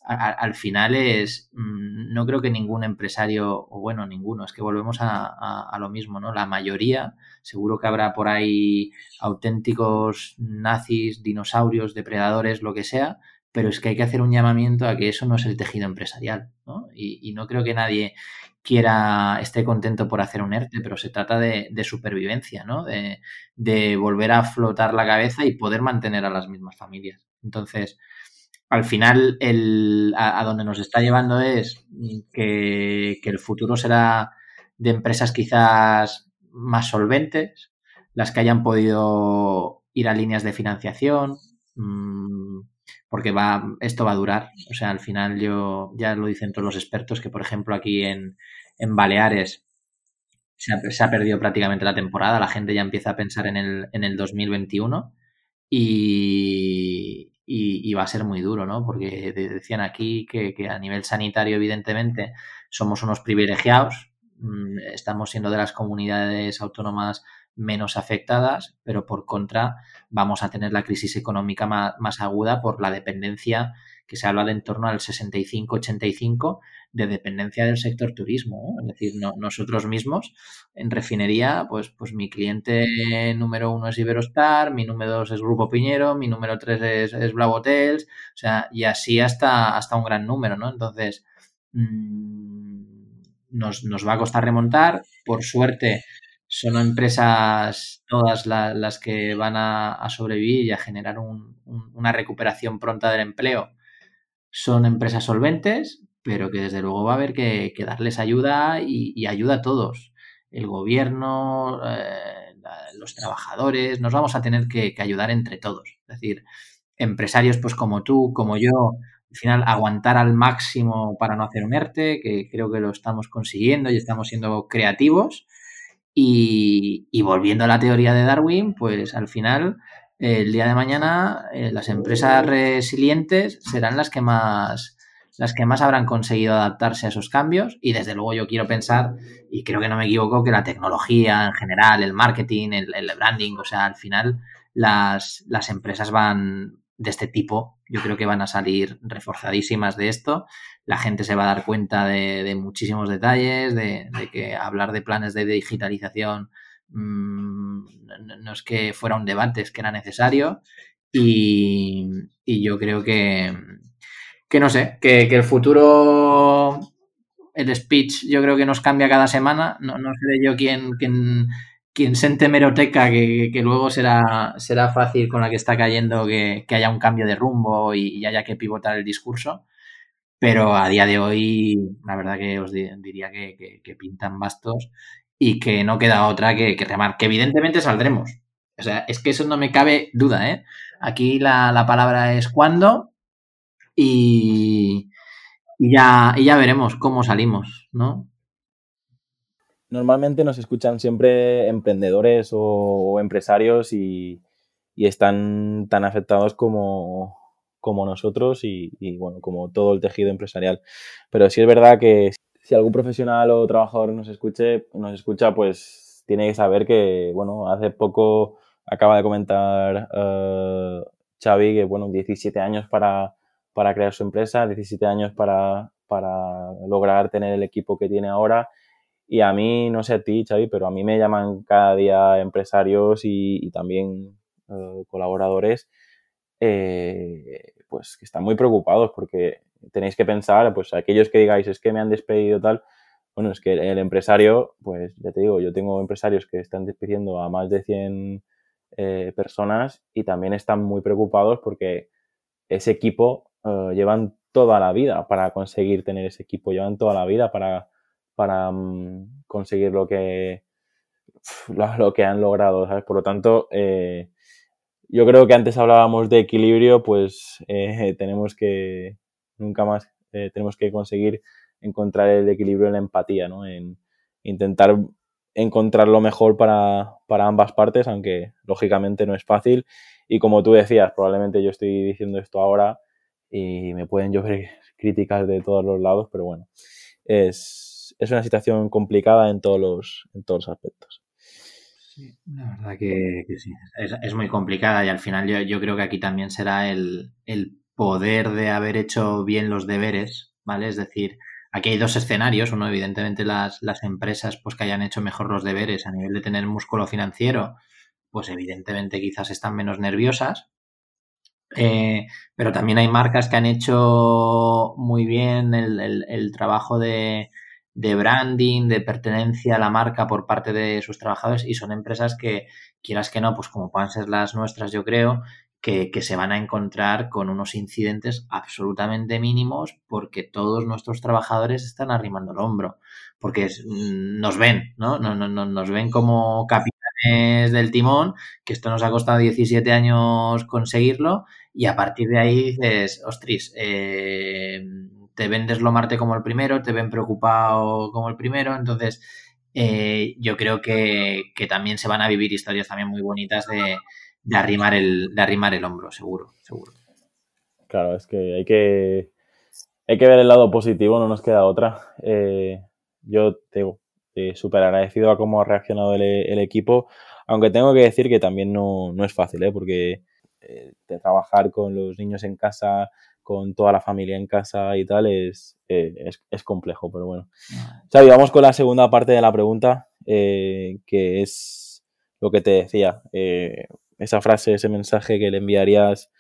al final es, mm, no creo que ningún empresario, o bueno, ninguno, es que volvemos a, lo mismo, ¿no? La mayoría, seguro que habrá por ahí auténticos nazis, dinosaurios, depredadores, lo que sea, pero es que hay que hacer un llamamiento a que eso no es el tejido empresarial, ¿no? y no creo que nadie quiera, esté contento por hacer un ERTE, pero se trata de, supervivencia, ¿no? De, volver a flotar la cabeza y poder mantener a las mismas familias. Entonces, al final, el, a, donde nos está llevando es que, el futuro será de empresas quizás más solventes, las que hayan podido ir a líneas de financiación, mm, porque va, esto va a durar. O sea, al final yo, ya lo dicen todos los expertos, que por ejemplo aquí en, en Baleares se ha, perdido prácticamente la temporada, la gente ya empieza a pensar en el, en el 2021 y, y, va a ser muy duro, ¿no? Porque decían aquí que, que a nivel sanitario, evidentemente, somos unos privilegiados, mm, estamos siendo de las comunidades autónomas menos afectadas, pero por contra vamos a tener la crisis económica más, aguda por la dependencia que se habla de en torno al 65-85 de dependencia del sector turismo. Es decir, nosotros mismos en refinería, pues, pues mi cliente número uno es Iberostar, mi número dos es Grupo Piñero, mi número tres es, es Blau Hotels, o sea, y así hasta, hasta un gran número, ¿no? Entonces, mmm, nos, nos va a costar remontar. Por suerte, son empresas todas las que van a, sobrevivir y a generar una recuperación pronta del empleo. Son empresas solventes, pero que desde luego va a haber que, darles ayuda y, ayuda a todos. El gobierno, eh, los trabajadores, nos vamos a tener que, ayudar entre todos. Es decir, empresarios pues como tú, como yo, al final aguantar al máximo para no hacer un ERTE, que creo que lo estamos consiguiendo y estamos siendo creativos y, volviendo a la teoría de Darwin, pues al final, el día de mañana, eh, las empresas resilientes serán las que más las que más habrán conseguido adaptarse a esos cambios y desde luego yo quiero pensar, y creo que no me equivoco, que la tecnología en general, el marketing, el, el branding, o sea, al final las, las empresas van, de este tipo, yo creo que van a salir reforzadísimas de esto. La gente se va a dar cuenta de, muchísimos detalles, de, que hablar de planes de digitalización mm, no, es que fuera un debate, es que era necesario. Y, yo creo que, que no sé, que, el futuro el speech yo creo que nos cambia cada semana. No, no seré yo quien, quien, quien sente meroteca, que, que, luego será, será fácil con la que está cayendo que, que haya un cambio de rumbo y, y, haya que pivotar el discurso. Pero a día de hoy, la verdad que os diría que, que pintan bastos y que no queda otra que, que remar. Que evidentemente saldremos. O sea, es que eso no me cabe duda, ¿eh? Aquí la, la palabra es cuándo y, y ya, y ya veremos cómo salimos, ¿no? Normalmente nos escuchan siempre emprendedores o, empresarios y, y, están tan afectados como, como nosotros y, bueno, como todo el tejido empresarial. Pero sí es verdad que si algún profesional o trabajador nos escuche, nos escucha, pues tiene que saber que, bueno, hace poco acaba de comentar uh, Xavi que, bueno, 17 años para para crear su empresa, 17 años para, para lograr tener el equipo que tiene ahora. Y a mí, no sé a ti, Xavi, pero a mí me llaman cada día empresarios y, y también uh, colaboradores, eh, pues que están muy preocupados porque tenéis que pensar, pues aquellos que digáis es que me han despedido tal, bueno, es que el empresario, pues ya te digo, yo tengo empresarios que están despidiendo a más de 100 eh, personas y también están muy preocupados porque ese equipo uh, llevan toda la vida para conseguir tener ese equipo, llevan toda la vida para, para um, conseguir lo que, lo, lo, que han logrado, ¿sabes? Por lo tanto, eh, yo creo que antes hablábamos de equilibrio, pues eh, tenemos que, nunca más, eh, tenemos que conseguir encontrar el equilibrio en la empatía, ¿no? En intentar encontrar lo mejor para, para ambas partes, aunque lógicamente no es fácil. Y como tú decías, probablemente yo estoy diciendo esto ahora, y me pueden llover críticas de todos los lados, pero bueno, es, es una situación complicada en todos los, en todos los aspectos. Sí, la verdad que, que sí, es, es, muy complicada y al final yo, yo creo que aquí también será el, el, poder de haber hecho bien los deberes, ¿vale? Es decir, aquí hay dos escenarios, uno evidentemente las, las empresas pues que hayan hecho mejor los deberes a nivel de tener músculo financiero, pues evidentemente quizás están menos nerviosas, eh, pero también hay marcas que han hecho muy bien el, el, el trabajo de, de, branding, de pertenencia a la marca por parte de sus trabajadores y son empresas que, quieras que no, pues como puedan ser las nuestras, yo creo, que, que, se van a encontrar con unos incidentes absolutamente mínimos porque todos nuestros trabajadores están arrimando el hombro, porque es, mm, nos ven, ¿no? No, no, no Nos ven como capitanes del timón, que esto nos ha costado 17 años conseguirlo y a partir de ahí dices, ostris, eh, te ven deslomarte como el primero, te ven preocupado como el primero, entonces eh, yo creo que, que, también se van a vivir historias también muy bonitas de, de, arrimar, el, de arrimar el hombro, seguro, seguro. Claro, es que hay que, hay que ver el lado positivo, no nos queda otra. Eh, yo te súper agradecido a cómo ha reaccionado el, equipo, aunque tengo que decir que también no, no es fácil, ¿eh? porque de trabajar con los niños en casa, con toda la familia en casa y tal, es, eh, es, es, complejo, pero bueno. Xavi, vamos con la segunda parte de la pregunta, eh, que es lo que te decía, eh, esa frase, ese mensaje que le enviarías,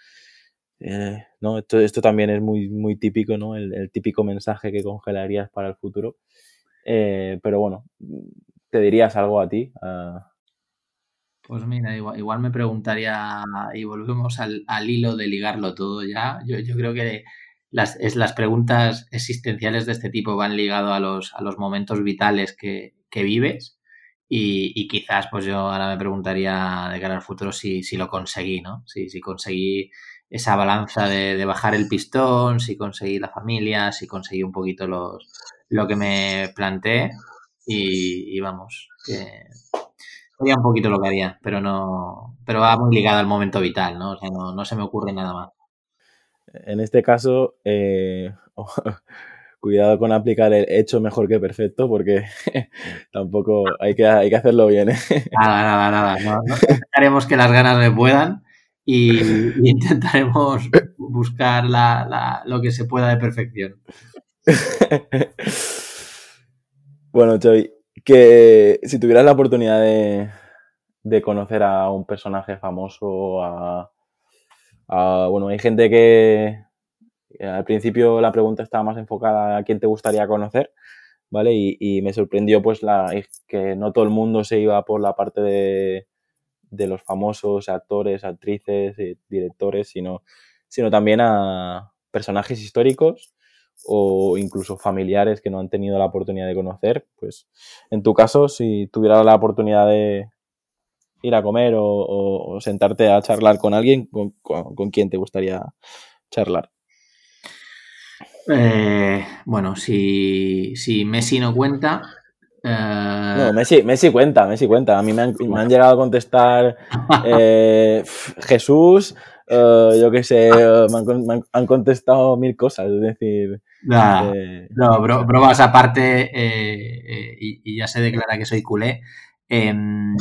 ¿no? Esto, esto, también es muy, muy típico, ¿no? El, el típico mensaje que congelarías para el futuro. Pero bueno, ¿te dirías algo a ti? A, pues mira, igual, igual, me preguntaría, y volvemos al, hilo de ligarlo todo ya. Yo, creo que las, es, las preguntas existenciales de este tipo van ligado a los, a los momentos vitales que, vives. Y, quizás, pues yo ahora me preguntaría de cara al futuro si, lo conseguí, ¿no? Si, conseguí esa balanza de, de, bajar el pistón, si conseguí la familia, si conseguí un poquito los, lo que me planteé. Y, y vamos, que Sería un poquito lo que haría, pero no. Pero va muy ligado al momento vital, ¿no? O sea, no, no se me ocurre nada más. En este caso, eh, cuidado con aplicar el hecho mejor que perfecto, porque tampoco hay que, hay que hacerlo bien. ¿eh? Nada, nada, nada. No, no intentaremos que las ganas me puedan y, y intentaremos buscar la, la, lo que se pueda de perfección. bueno, Choy, que si tuvieras la oportunidad de, de conocer a un personaje famoso, a, a, bueno, hay gente que al principio la pregunta estaba más enfocada a quién te gustaría conocer, ¿vale? Y, me sorprendió pues la, que no todo el mundo se iba por la parte de, de los famosos actores, actrices, y directores, sino, sino también a personajes históricos o incluso familiares que no han tenido la oportunidad de conocer, pues en tu caso, si tuviera la oportunidad de ir a comer o, sentarte a charlar con alguien, ¿con, con, quién te gustaría charlar? Eh, bueno, si, si Messi no cuenta, no, Messi, Messi cuenta, Messi cuenta. A mí me han, me han llegado a contestar eh, Jesús, eh, yo qué sé, me han, contestado mil cosas, es decir... Eh, no, bromas aparte, y, ya se declara que soy culé. Em,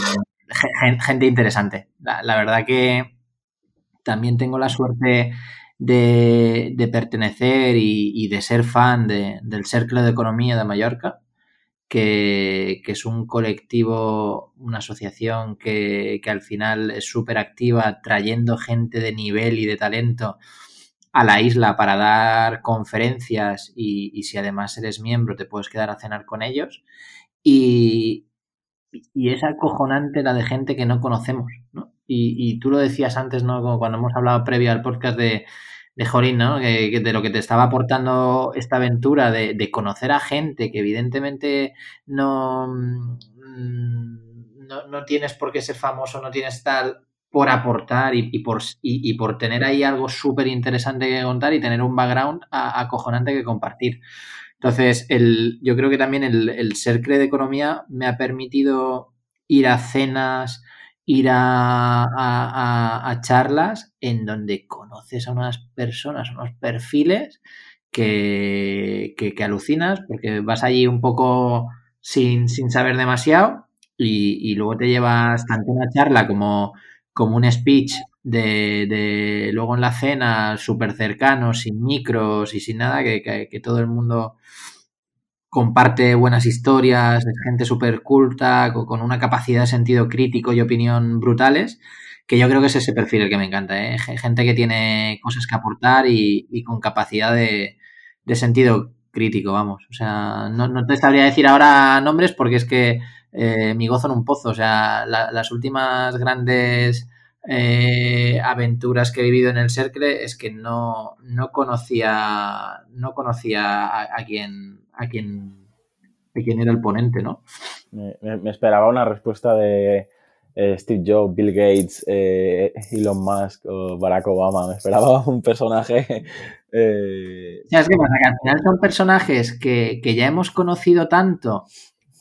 gente interesante. La, verdad que también tengo la suerte de, pertenecer y, de ser fan del Cercle de Economía de Mallorca que, es un colectivo, una asociación que, al final es súper activa, trayendo gente de nivel y de talento a la isla para dar conferencias y, si además eres miembro te puedes quedar a cenar con ellos. Y, y es acojonante la de gente que no conocemos, ¿no? Y, y tú lo decías antes, ¿no? Como cuando hemos hablado previo al podcast de, de Jorín, ¿no? Que, de lo que te estaba aportando esta aventura de, conocer a gente que evidentemente no, mm, no, tienes por qué ser famoso, no tienes tal por aportar y, por, y, por tener ahí algo súper interesante que contar y tener un background acojonante que compartir. Entonces, el, yo creo que también el, el ser CRE de economía me ha permitido ir a cenas, ir a, charlas en donde conoces a unas personas, unos perfiles que, que, alucinas porque vas allí un poco sin, saber demasiado y, luego te llevas tanto una charla como, como un speech de, de luego en la cena súper cercano, sin micros y sin nada, que, que todo el mundo comparte buenas historias, gente súper culta, con una capacidad de sentido crítico y opinión brutales, que yo creo que es ese perfil el que me encanta, ¿eh? gente que tiene cosas que aportar y, con capacidad de, sentido crítico, vamos. O sea, no, te sabría decir ahora nombres porque es que eh, mi gozo en un pozo, o sea, las últimas grandes eh, aventuras que he vivido en el Cercle es que no, no conocía, no conocía a, quien, a quien, a quien era el ponente, ¿no? Me, esperaba una respuesta de eh, Steve Jobs, Bill Gates, Elon Musk o Barack Obama. Me esperaba un personaje. Eh... ¿Sabes qué pasa? Que al final son personajes que, ya hemos conocido tanto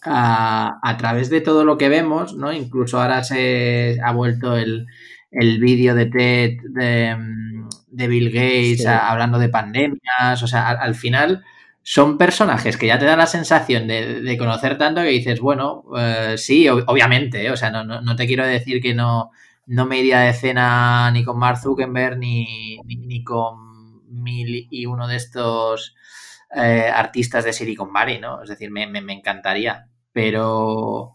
a, a, través de todo lo que vemos, ¿no? Incluso ahora se ha vuelto el, el vídeo de TED de, Bill Gates hablando de pandemias, o sea, al, final son personajes que ya te dan la sensación de, conocer tanto que dices, bueno, eh, sí, obviamente, ¿eh? o sea, no, te quiero decir que no, no me iría de cena ni con Mark Zuckerberg ni, ni, con mil y uno de estos eh, artistas de Silicon Valley, ¿no? Es decir, me, me encantaría, pero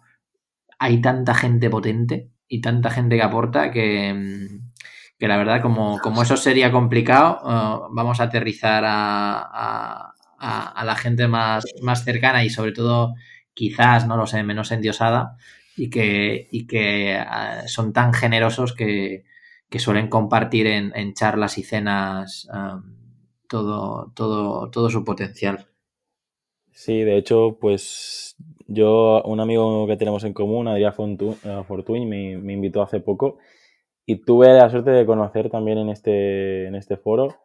hay tanta gente potente y tanta gente que aporta que, que la verdad, como, como, eso sería complicado, uh, vamos a aterrizar a, a, la gente más, más cercana y sobre todo quizás, no lo sé, menos endiosada y que, y que uh, son tan generosos que, que suelen compartir en, en, charlas y cenas um, todo, todo, todo su potencial. Sí, de hecho, pues yo, un amigo que tenemos en común, Adrián eh, Fortuny, me, me, invitó hace poco y tuve la suerte de conocer también en este, en este foro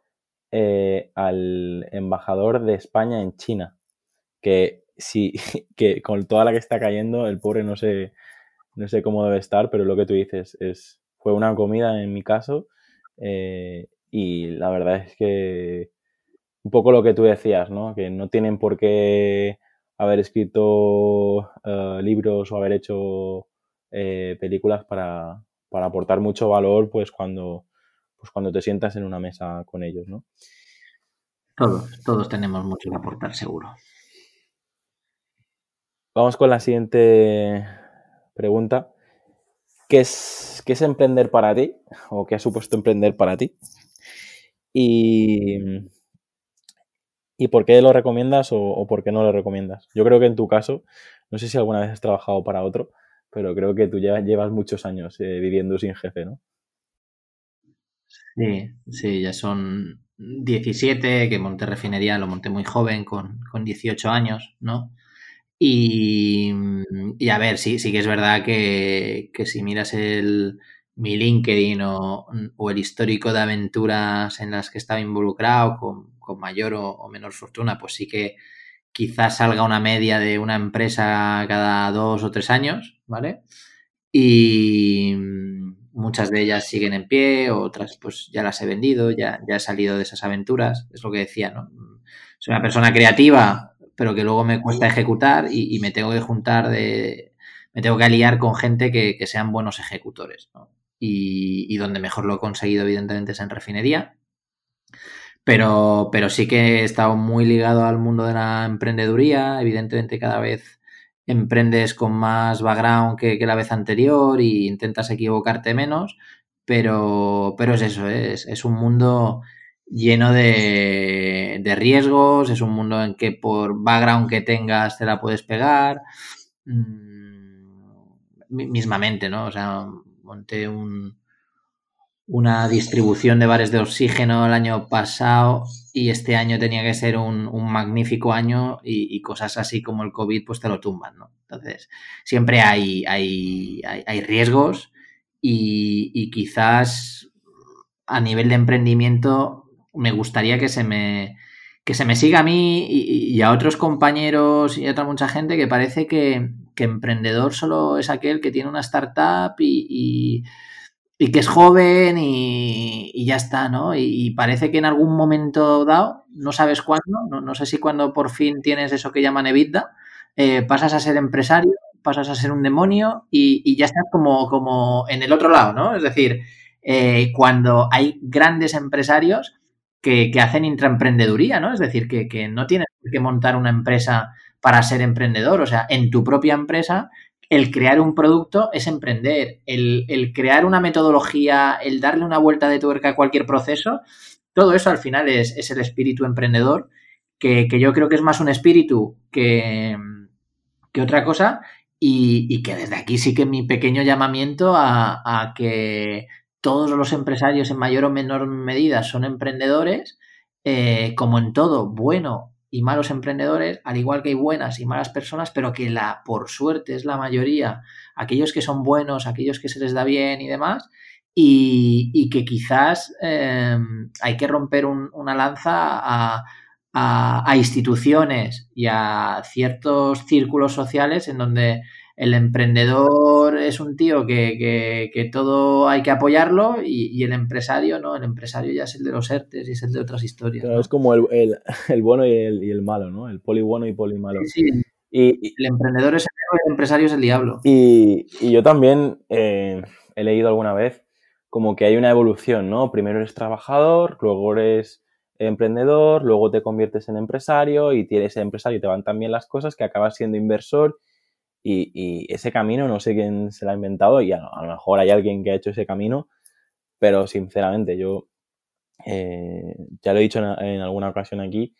eh, al embajador de España en China, que sí, que con toda la que está cayendo, el pobre no sé, no sé cómo debe estar, pero lo que tú dices es, fue una comida en mi caso eh, y la verdad es que un poco lo que tú decías, ¿no? Que no tienen por qué haber escrito eh, libros o haber hecho eh, películas para, aportar mucho valor pues cuando, pues cuando te sientas en una mesa con ellos, ¿no? Todos, todos tenemos mucho que aportar, seguro. Vamos con la siguiente pregunta. ¿Qué es, ¿Qué es emprender para ti? ¿O qué ha supuesto emprender para ti? Y ¿Y por qué lo recomiendas o, por qué no lo recomiendas? Yo creo que en tu caso, no sé si alguna vez has trabajado para otro, pero creo que tú ya llevas muchos años eh, viviendo sin jefe, ¿no? Sí, sí, ya son 17, que monté refinería, lo monté muy joven, con, con 18 años, ¿no? Y, a ver, sí, sí que es verdad que, que si miras el, mi LinkedIn o, el histórico de aventuras en las que estaba involucrado con, con mayor o, menor fortuna, pues sí que quizás salga una media de una empresa cada dos o tres años, ¿vale? Y muchas de ellas siguen en pie, otras pues ya las he vendido, ya, ya he salido de esas aventuras, es lo que decía, ¿no? Soy una persona creativa, pero que luego me cuesta ejecutar y, me tengo que juntar de, me tengo que aliar con gente que, que sean buenos ejecutores, y, y, donde mejor lo he conseguido, evidentemente, es en refinería. Pero, pero sí que he estado muy ligado al mundo de la emprendeduría. Evidentemente, cada vez emprendes con más background que, que la vez anterior e intentas equivocarte menos. Pero, pero es eso, es, es un mundo lleno de, de, riesgos, es un mundo en que por background que tengas te la puedes pegar. Mismamente, ¿no? O sea, monté un, una distribución de bares de oxígeno el año pasado y este año tenía que ser un, un magnífico año y, cosas así como el COVID pues te lo tumban, ¿no? Entonces, siempre hay, hay, hay, hay riesgos y, y, quizás a nivel de emprendimiento me gustaría que se me, que se me siga a mí y, y a otros compañeros y a otra mucha gente que parece que, que emprendedor solo es aquel que tiene una startup y, y, que es joven y, ya está, ¿no? Y, parece que en algún momento dado, no sabes cuándo, no, no sé si cuando por fin tienes eso que llaman EBITDA, eh, pasas a ser empresario, pasas a ser un demonio y, ya estás como, como en el otro lado, ¿no? Es decir, eh, cuando hay grandes empresarios que, que, hacen intraemprendeduría, ¿no? Es decir, que, que no tienes que montar una empresa para ser emprendedor. O sea, en tu propia empresa, el crear un producto es emprender. El, el, crear una metodología, el darle una vuelta de tuerca a cualquier proceso, todo eso al final es, es el espíritu emprendedor, que, que, yo creo que es más un espíritu que, que otra cosa. Y, y, que desde aquí sí que mi pequeño llamamiento a, a que todos los empresarios en mayor o menor medida son emprendedores, eh, como en todo, bueno y malos emprendedores, al igual que hay buenas y malas personas, pero que la, por suerte, es la mayoría, aquellos que son buenos, aquellos que se les da bien y demás, y, y que quizás eh, hay que romper un, una lanza a, a, a, instituciones y a ciertos círculos sociales en donde el emprendedor es un tío que, que, que todo hay que apoyarlo y, y, el empresario no, el empresario ya es el de los ERTES y es el de otras historias. Claro, ¿no? Es como el, el, el bueno y el, y el, malo, ¿no? El poli bueno y poli malo. Sí, sí. Y, el emprendedor es el héroe, el empresario es el diablo. Y, y yo también eh, he leído alguna vez como que hay una evolución, ¿no? Primero eres trabajador, luego eres emprendedor, luego te conviertes en empresario y tienes empresario y te van tan bien las cosas que acabas siendo inversor y, ese camino no sé quién se lo ha inventado y a, lo mejor hay alguien que ha hecho ese camino, pero sinceramente yo, eh, ya lo he dicho en, en, alguna ocasión aquí,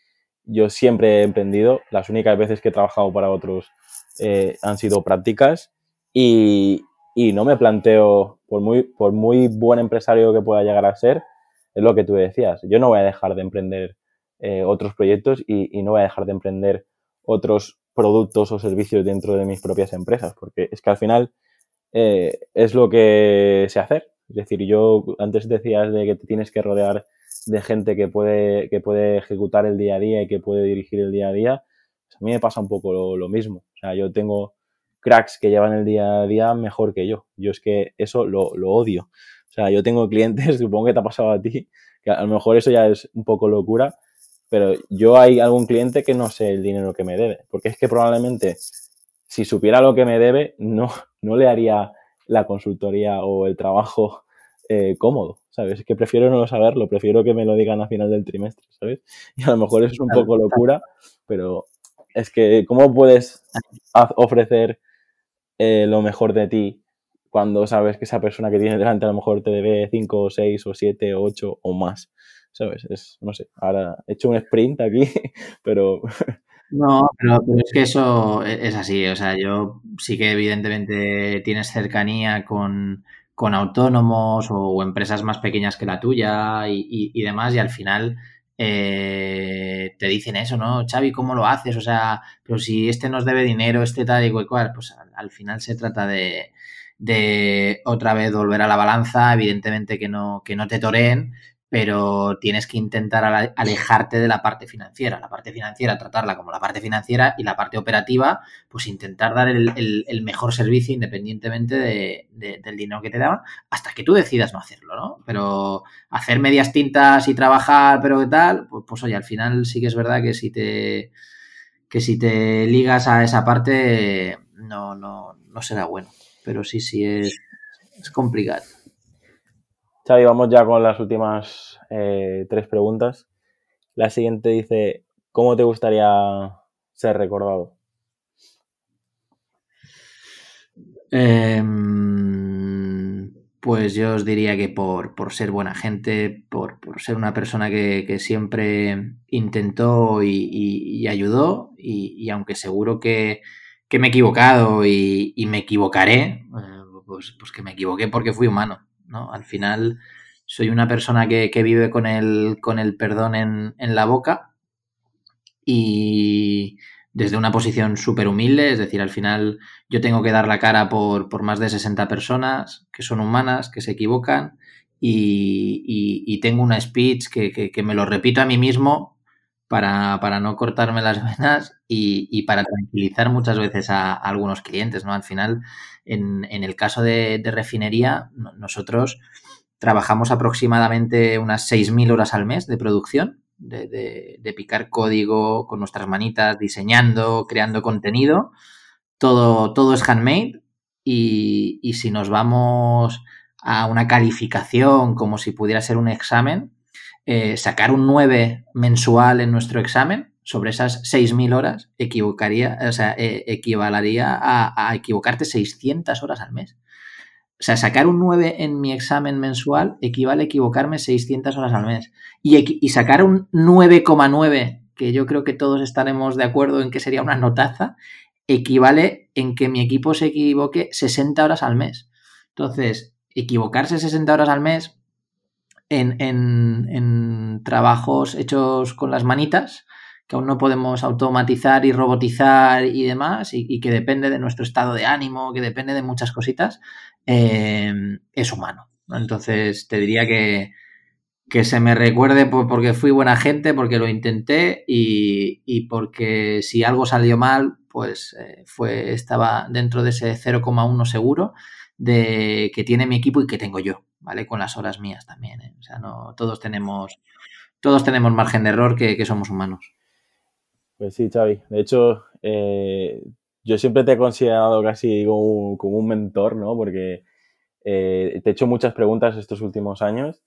yo siempre he emprendido, las únicas veces que he trabajado para otros eh, han sido prácticas y, y, no me planteo, por muy, por muy buen empresario que pueda llegar a ser, es lo que tú decías, yo no voy a dejar de emprender eh, otros proyectos y, y no voy a dejar de emprender otros productos o servicios dentro de mis propias empresas, porque es que al final eh, es lo que sé hacer. Es decir, yo antes decías de que te tienes que rodear de gente que puede, que puede ejecutar el día a día y que puede dirigir el día a día. Pues a mí me pasa un poco lo, lo, mismo. O sea, yo tengo cracks que llevan el día a día mejor que yo. Yo es que eso lo, lo odio. O sea, yo tengo clientes, supongo que te ha pasado a ti, que a lo mejor eso ya es un poco locura, pero yo hay algún cliente que no sé el dinero que me debe, porque es que probablemente si supiera lo que me debe, no, no le haría la consultoría o el trabajo eh, cómodo, ¿sabes? Es que prefiero no saberlo, prefiero que me lo digan a final del trimestre, ¿sabes? Y a lo mejor eso es un poco locura, pero es que ¿cómo puedes ofrecer eh, lo mejor de ti cuando sabes que esa persona que tienes delante a lo mejor te debe 5 o 6 o 7 o 8 o más? ¿Sabes? Es, no sé, ahora he hecho un sprint aquí, pero... No, pero, es que eso e, es así, o sea, yo sí que evidentemente tienes cercanía con, autónomos o, empresas más pequeñas que la tuya y, y demás, y al final eh, te dicen eso, ¿no? Xavi, ¿cómo lo haces? O sea, pero si este nos debe dinero, este tal y cual, pues al, final se trata de, de, otra vez volver a la balanza, evidentemente que no, que no te toreen, pero tienes que intentar alejarte de la parte financiera. La parte financiera, tratarla como la parte financiera y la parte operativa, pues intentar dar el, mejor servicio independientemente del dinero que te daban, hasta que tú decidas no hacerlo, ¿no? Pero hacer medias tintas y trabajar, pero qué tal, pues, pues oye, al final sí que es verdad que si te, que si te ligas a esa parte, no, no, no será bueno. Pero sí, sí, es, es complicado. Xavi, vamos ya con las últimas eh, tres preguntas. La siguiente dice, ¿cómo te gustaría ser recordado? Em, pues yo os diría que por, ser buena gente, por, ser una persona que, siempre intentó y, ayudó, y, aunque seguro que, me he equivocado y, me equivocaré, eh, pues, pues que me equivoqué porque fui humano ¿no? Al final soy una persona que, vive con el, con el perdón en, la boca y desde una posición súper humilde, es decir, al final yo tengo que dar la cara por, más de 60 personas que son humanas, que se equivocan y, tengo una speech que, me lo repito a mí mismo para, no cortarme las venas y, para tranquilizar muchas veces a, algunos clientes, ¿no? Al final, en, el caso de, refinería, nosotros trabajamos aproximadamente unas 6.000 horas al mes de producción, de, picar código con nuestras manitas, diseñando, creando contenido. Todo, todo es handmade y, y si nos vamos a una calificación como si pudiera ser un examen, eh, sacar un 9 mensual en nuestro examen sobre esas 6.000 horas equivocaría, o sea, eh, a, equivocarte 600 horas al mes. O sea, sacar un 9 en mi examen mensual equivale a equivocarme 600 horas al mes. Y, y sacar un 9,9, que yo creo que todos estaremos de acuerdo en que sería una notaza, equivale en que mi equipo se equivoque 60 horas al mes. Entonces, equivocarse 60 horas al mes en, trabajos hechos con las manitas, que aún no podemos automatizar y robotizar y demás, y, que depende de nuestro estado de ánimo, que depende de muchas cositas, eh, es humano. Entonces, te diría que, que se me recuerde porque fui buena gente, porque lo intenté y, porque si algo salió mal, pues eh, fue, estaba dentro de ese 0,1 seguro de que tiene mi equipo y que tengo yo. ¿Vale? Con las horas mías también, ¿eh? O sea, no, todos tenemos, todos tenemos margen de error que, somos humanos. Pues sí, Xavi. De hecho, eh, yo siempre te he considerado casi como un, mentor, ¿no? Porque eh, te he hecho muchas preguntas estos últimos años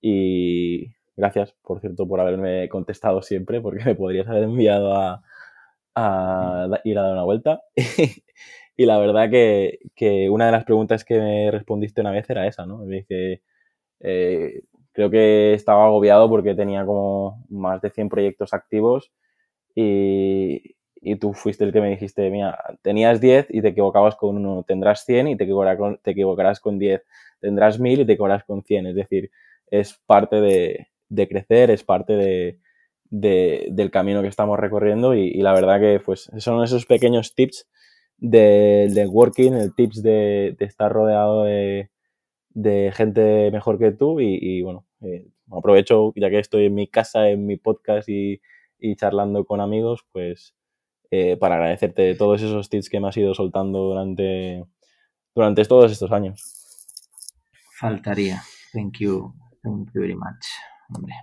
y gracias, por cierto, por haberme contestado siempre, porque me podrías haber enviado a, a ir a dar una vuelta. Y la verdad que, que, una de las preguntas que me respondiste una vez era esa, ¿no? Me dice, eh, creo que estaba agobiado porque tenía como más de 100 proyectos activos y, y tú fuiste el que me dijiste, mira, tenías 10 y te equivocabas con uno, tendrás 100 y te equivocarás con, te equivocarás con 10, tendrás 1000 y te equivocarás con 100. Es decir, es parte de, de crecer, es parte de, de, del camino que estamos recorriendo y, y, la verdad que pues son esos pequeños tips del, del working, el tips de, estar rodeado de, gente mejor que tú y, bueno, eh, aprovecho ya que estoy en mi casa, en mi podcast y, charlando con amigos, pues eh, para agradecerte todos esos tips que me has ido soltando durante, durante todos estos años. Faltaría. Thank you. Thank you very much.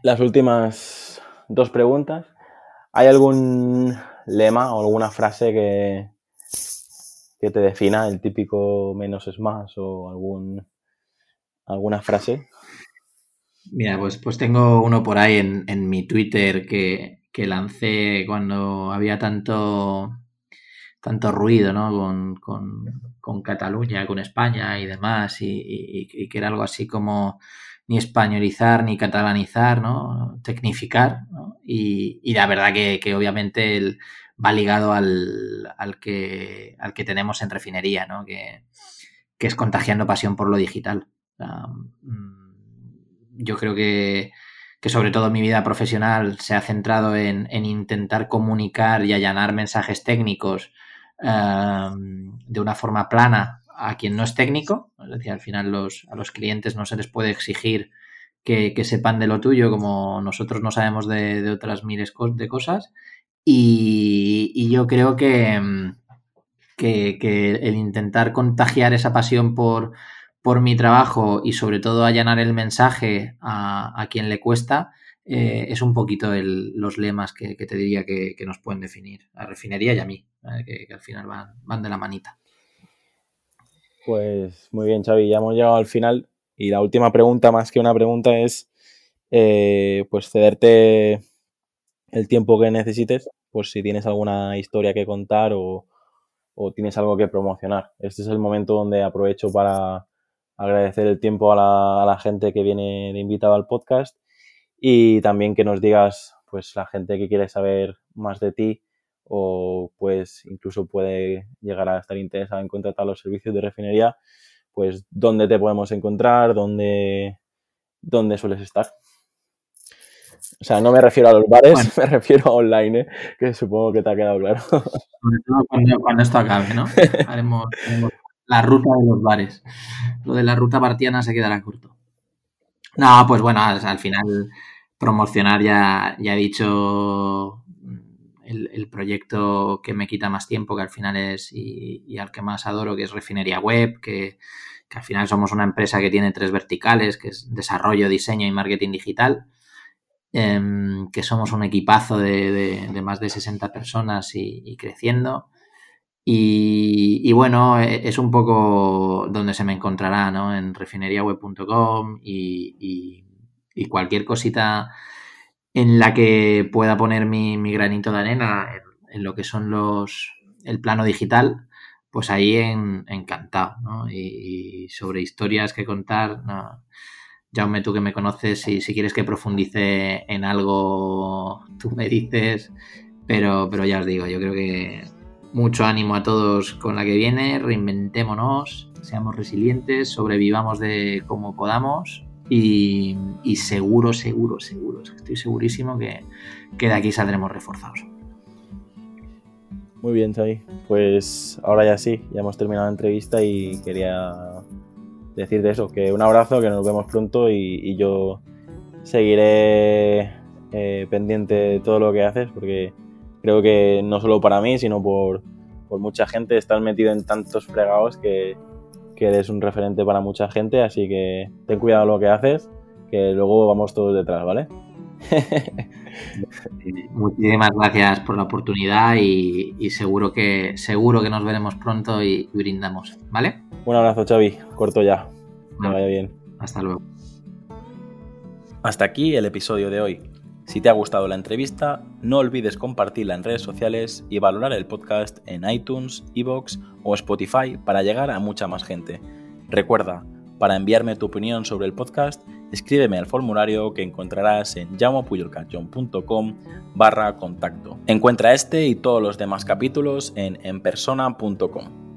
Las últimas dos preguntas. ¿Hay algún lema o alguna frase que, que te defina el típico menos es más o algún, alguna frase? Mira, pues, pues tengo uno por ahí en, mi Twitter que, lancé cuando había tanto, tanto ruido ¿no? con, Cataluña, con España y demás, y, que era algo así como ni españolizar, ni catalanizar, ¿no? Tecnificar, Y, la verdad que, obviamente va ligado al, al, que, al que tenemos en refinería, ¿no? Que, que es contagiando pasión por lo digital. Mm, yo creo que, que, sobre todo mi vida profesional se ha centrado en, en intentar comunicar y allanar mensajes técnicos de una forma plana a quien no es técnico. Es decir, al final los, a los clientes no se les puede exigir que, sepan de lo tuyo como nosotros no sabemos de, otras miles de cosas. Y, yo creo que, que, el intentar contagiar esa pasión por, por mi trabajo y sobre todo allanar el mensaje a, quien le cuesta, eh, es un poquito los lemas que, te diría que, nos pueden definir, a refinería y a mí, que, al final van, van de la manita. Pues muy bien, Xavi, ya hemos llegado al final y la última pregunta, más que una pregunta, es eh, pues cederte el tiempo que necesites, pues si tienes alguna historia que contar o, o tienes algo que promocionar. Este es el momento donde aprovecho para agradecer el tiempo a la, a la, gente que viene de invitado al podcast y también que nos digas, pues la gente que quiere saber más de ti o pues incluso puede llegar a estar interesada en contratar los servicios de refinería, pues dónde te podemos encontrar, dónde, dónde sueles estar. O sea, no me refiero a los bares, me refiero a online, ¿eh? que supongo que te ha quedado claro. Sobre todo cuando, esto acabe, ¿no? Haremos, la ruta de los bares. Lo de la ruta partiana se quedará corto. No, pues bueno, al final promocionar ya, ya he dicho el, proyecto que me quita más tiempo, que al final es y, al que más adoro, que es Refinería Web, que, al final somos una empresa que tiene tres verticales, que es desarrollo, diseño y marketing digital, em, que somos un equipazo de, más de 60 personas y, creciendo. Y, bueno, e, es un poco donde se me encontrará, ¿no? En refineriaweb.com y, y cualquier cosita en la que pueda poner mi, granito de arena en, lo que son los el plano digital, pues ahí en, encantado, ¿no? Y, sobre historias que contar, no. Jaume, tú que me conoces, si, si quieres que profundice en algo, tú me dices, pero, pero ya os digo, yo creo que mucho ánimo a todos con la que viene, reinventémonos, seamos resilientes, sobrevivamos de como podamos y, seguro, seguro, seguro, estoy segurísimo que, de aquí saldremos reforzados. Muy bien, Xavi. Pues ahora ya sí, ya hemos terminado la entrevista y quería decirte eso, que un abrazo, que nos vemos pronto y, yo seguiré eh, pendiente de todo lo que haces porque creo que no solo para mí, sino por, por mucha gente estás metido en tantos fregados que, que eres un referente para mucha gente, así que ten cuidado lo que haces, que luego vamos todos detrás, ¿vale? Muchísimas gracias por la oportunidad y, seguro que seguro que nos veremos pronto y, brindamos, ¿vale? Un abrazo, Xavi. Corto ya. Que vaya bien. Hasta luego. Hasta aquí el episodio de hoy. Si te ha gustado la entrevista, no olvides compartirla en redes sociales y valorar el podcast en iTunes, Evox o Spotify para llegar a mucha más gente. Recuerda, para enviarme tu opinión sobre el podcast, escríbeme al formulario que encontrarás en llamopuyolcanchon.com barra contacto. Encuentra este y todos los demás capítulos en enpersona.com.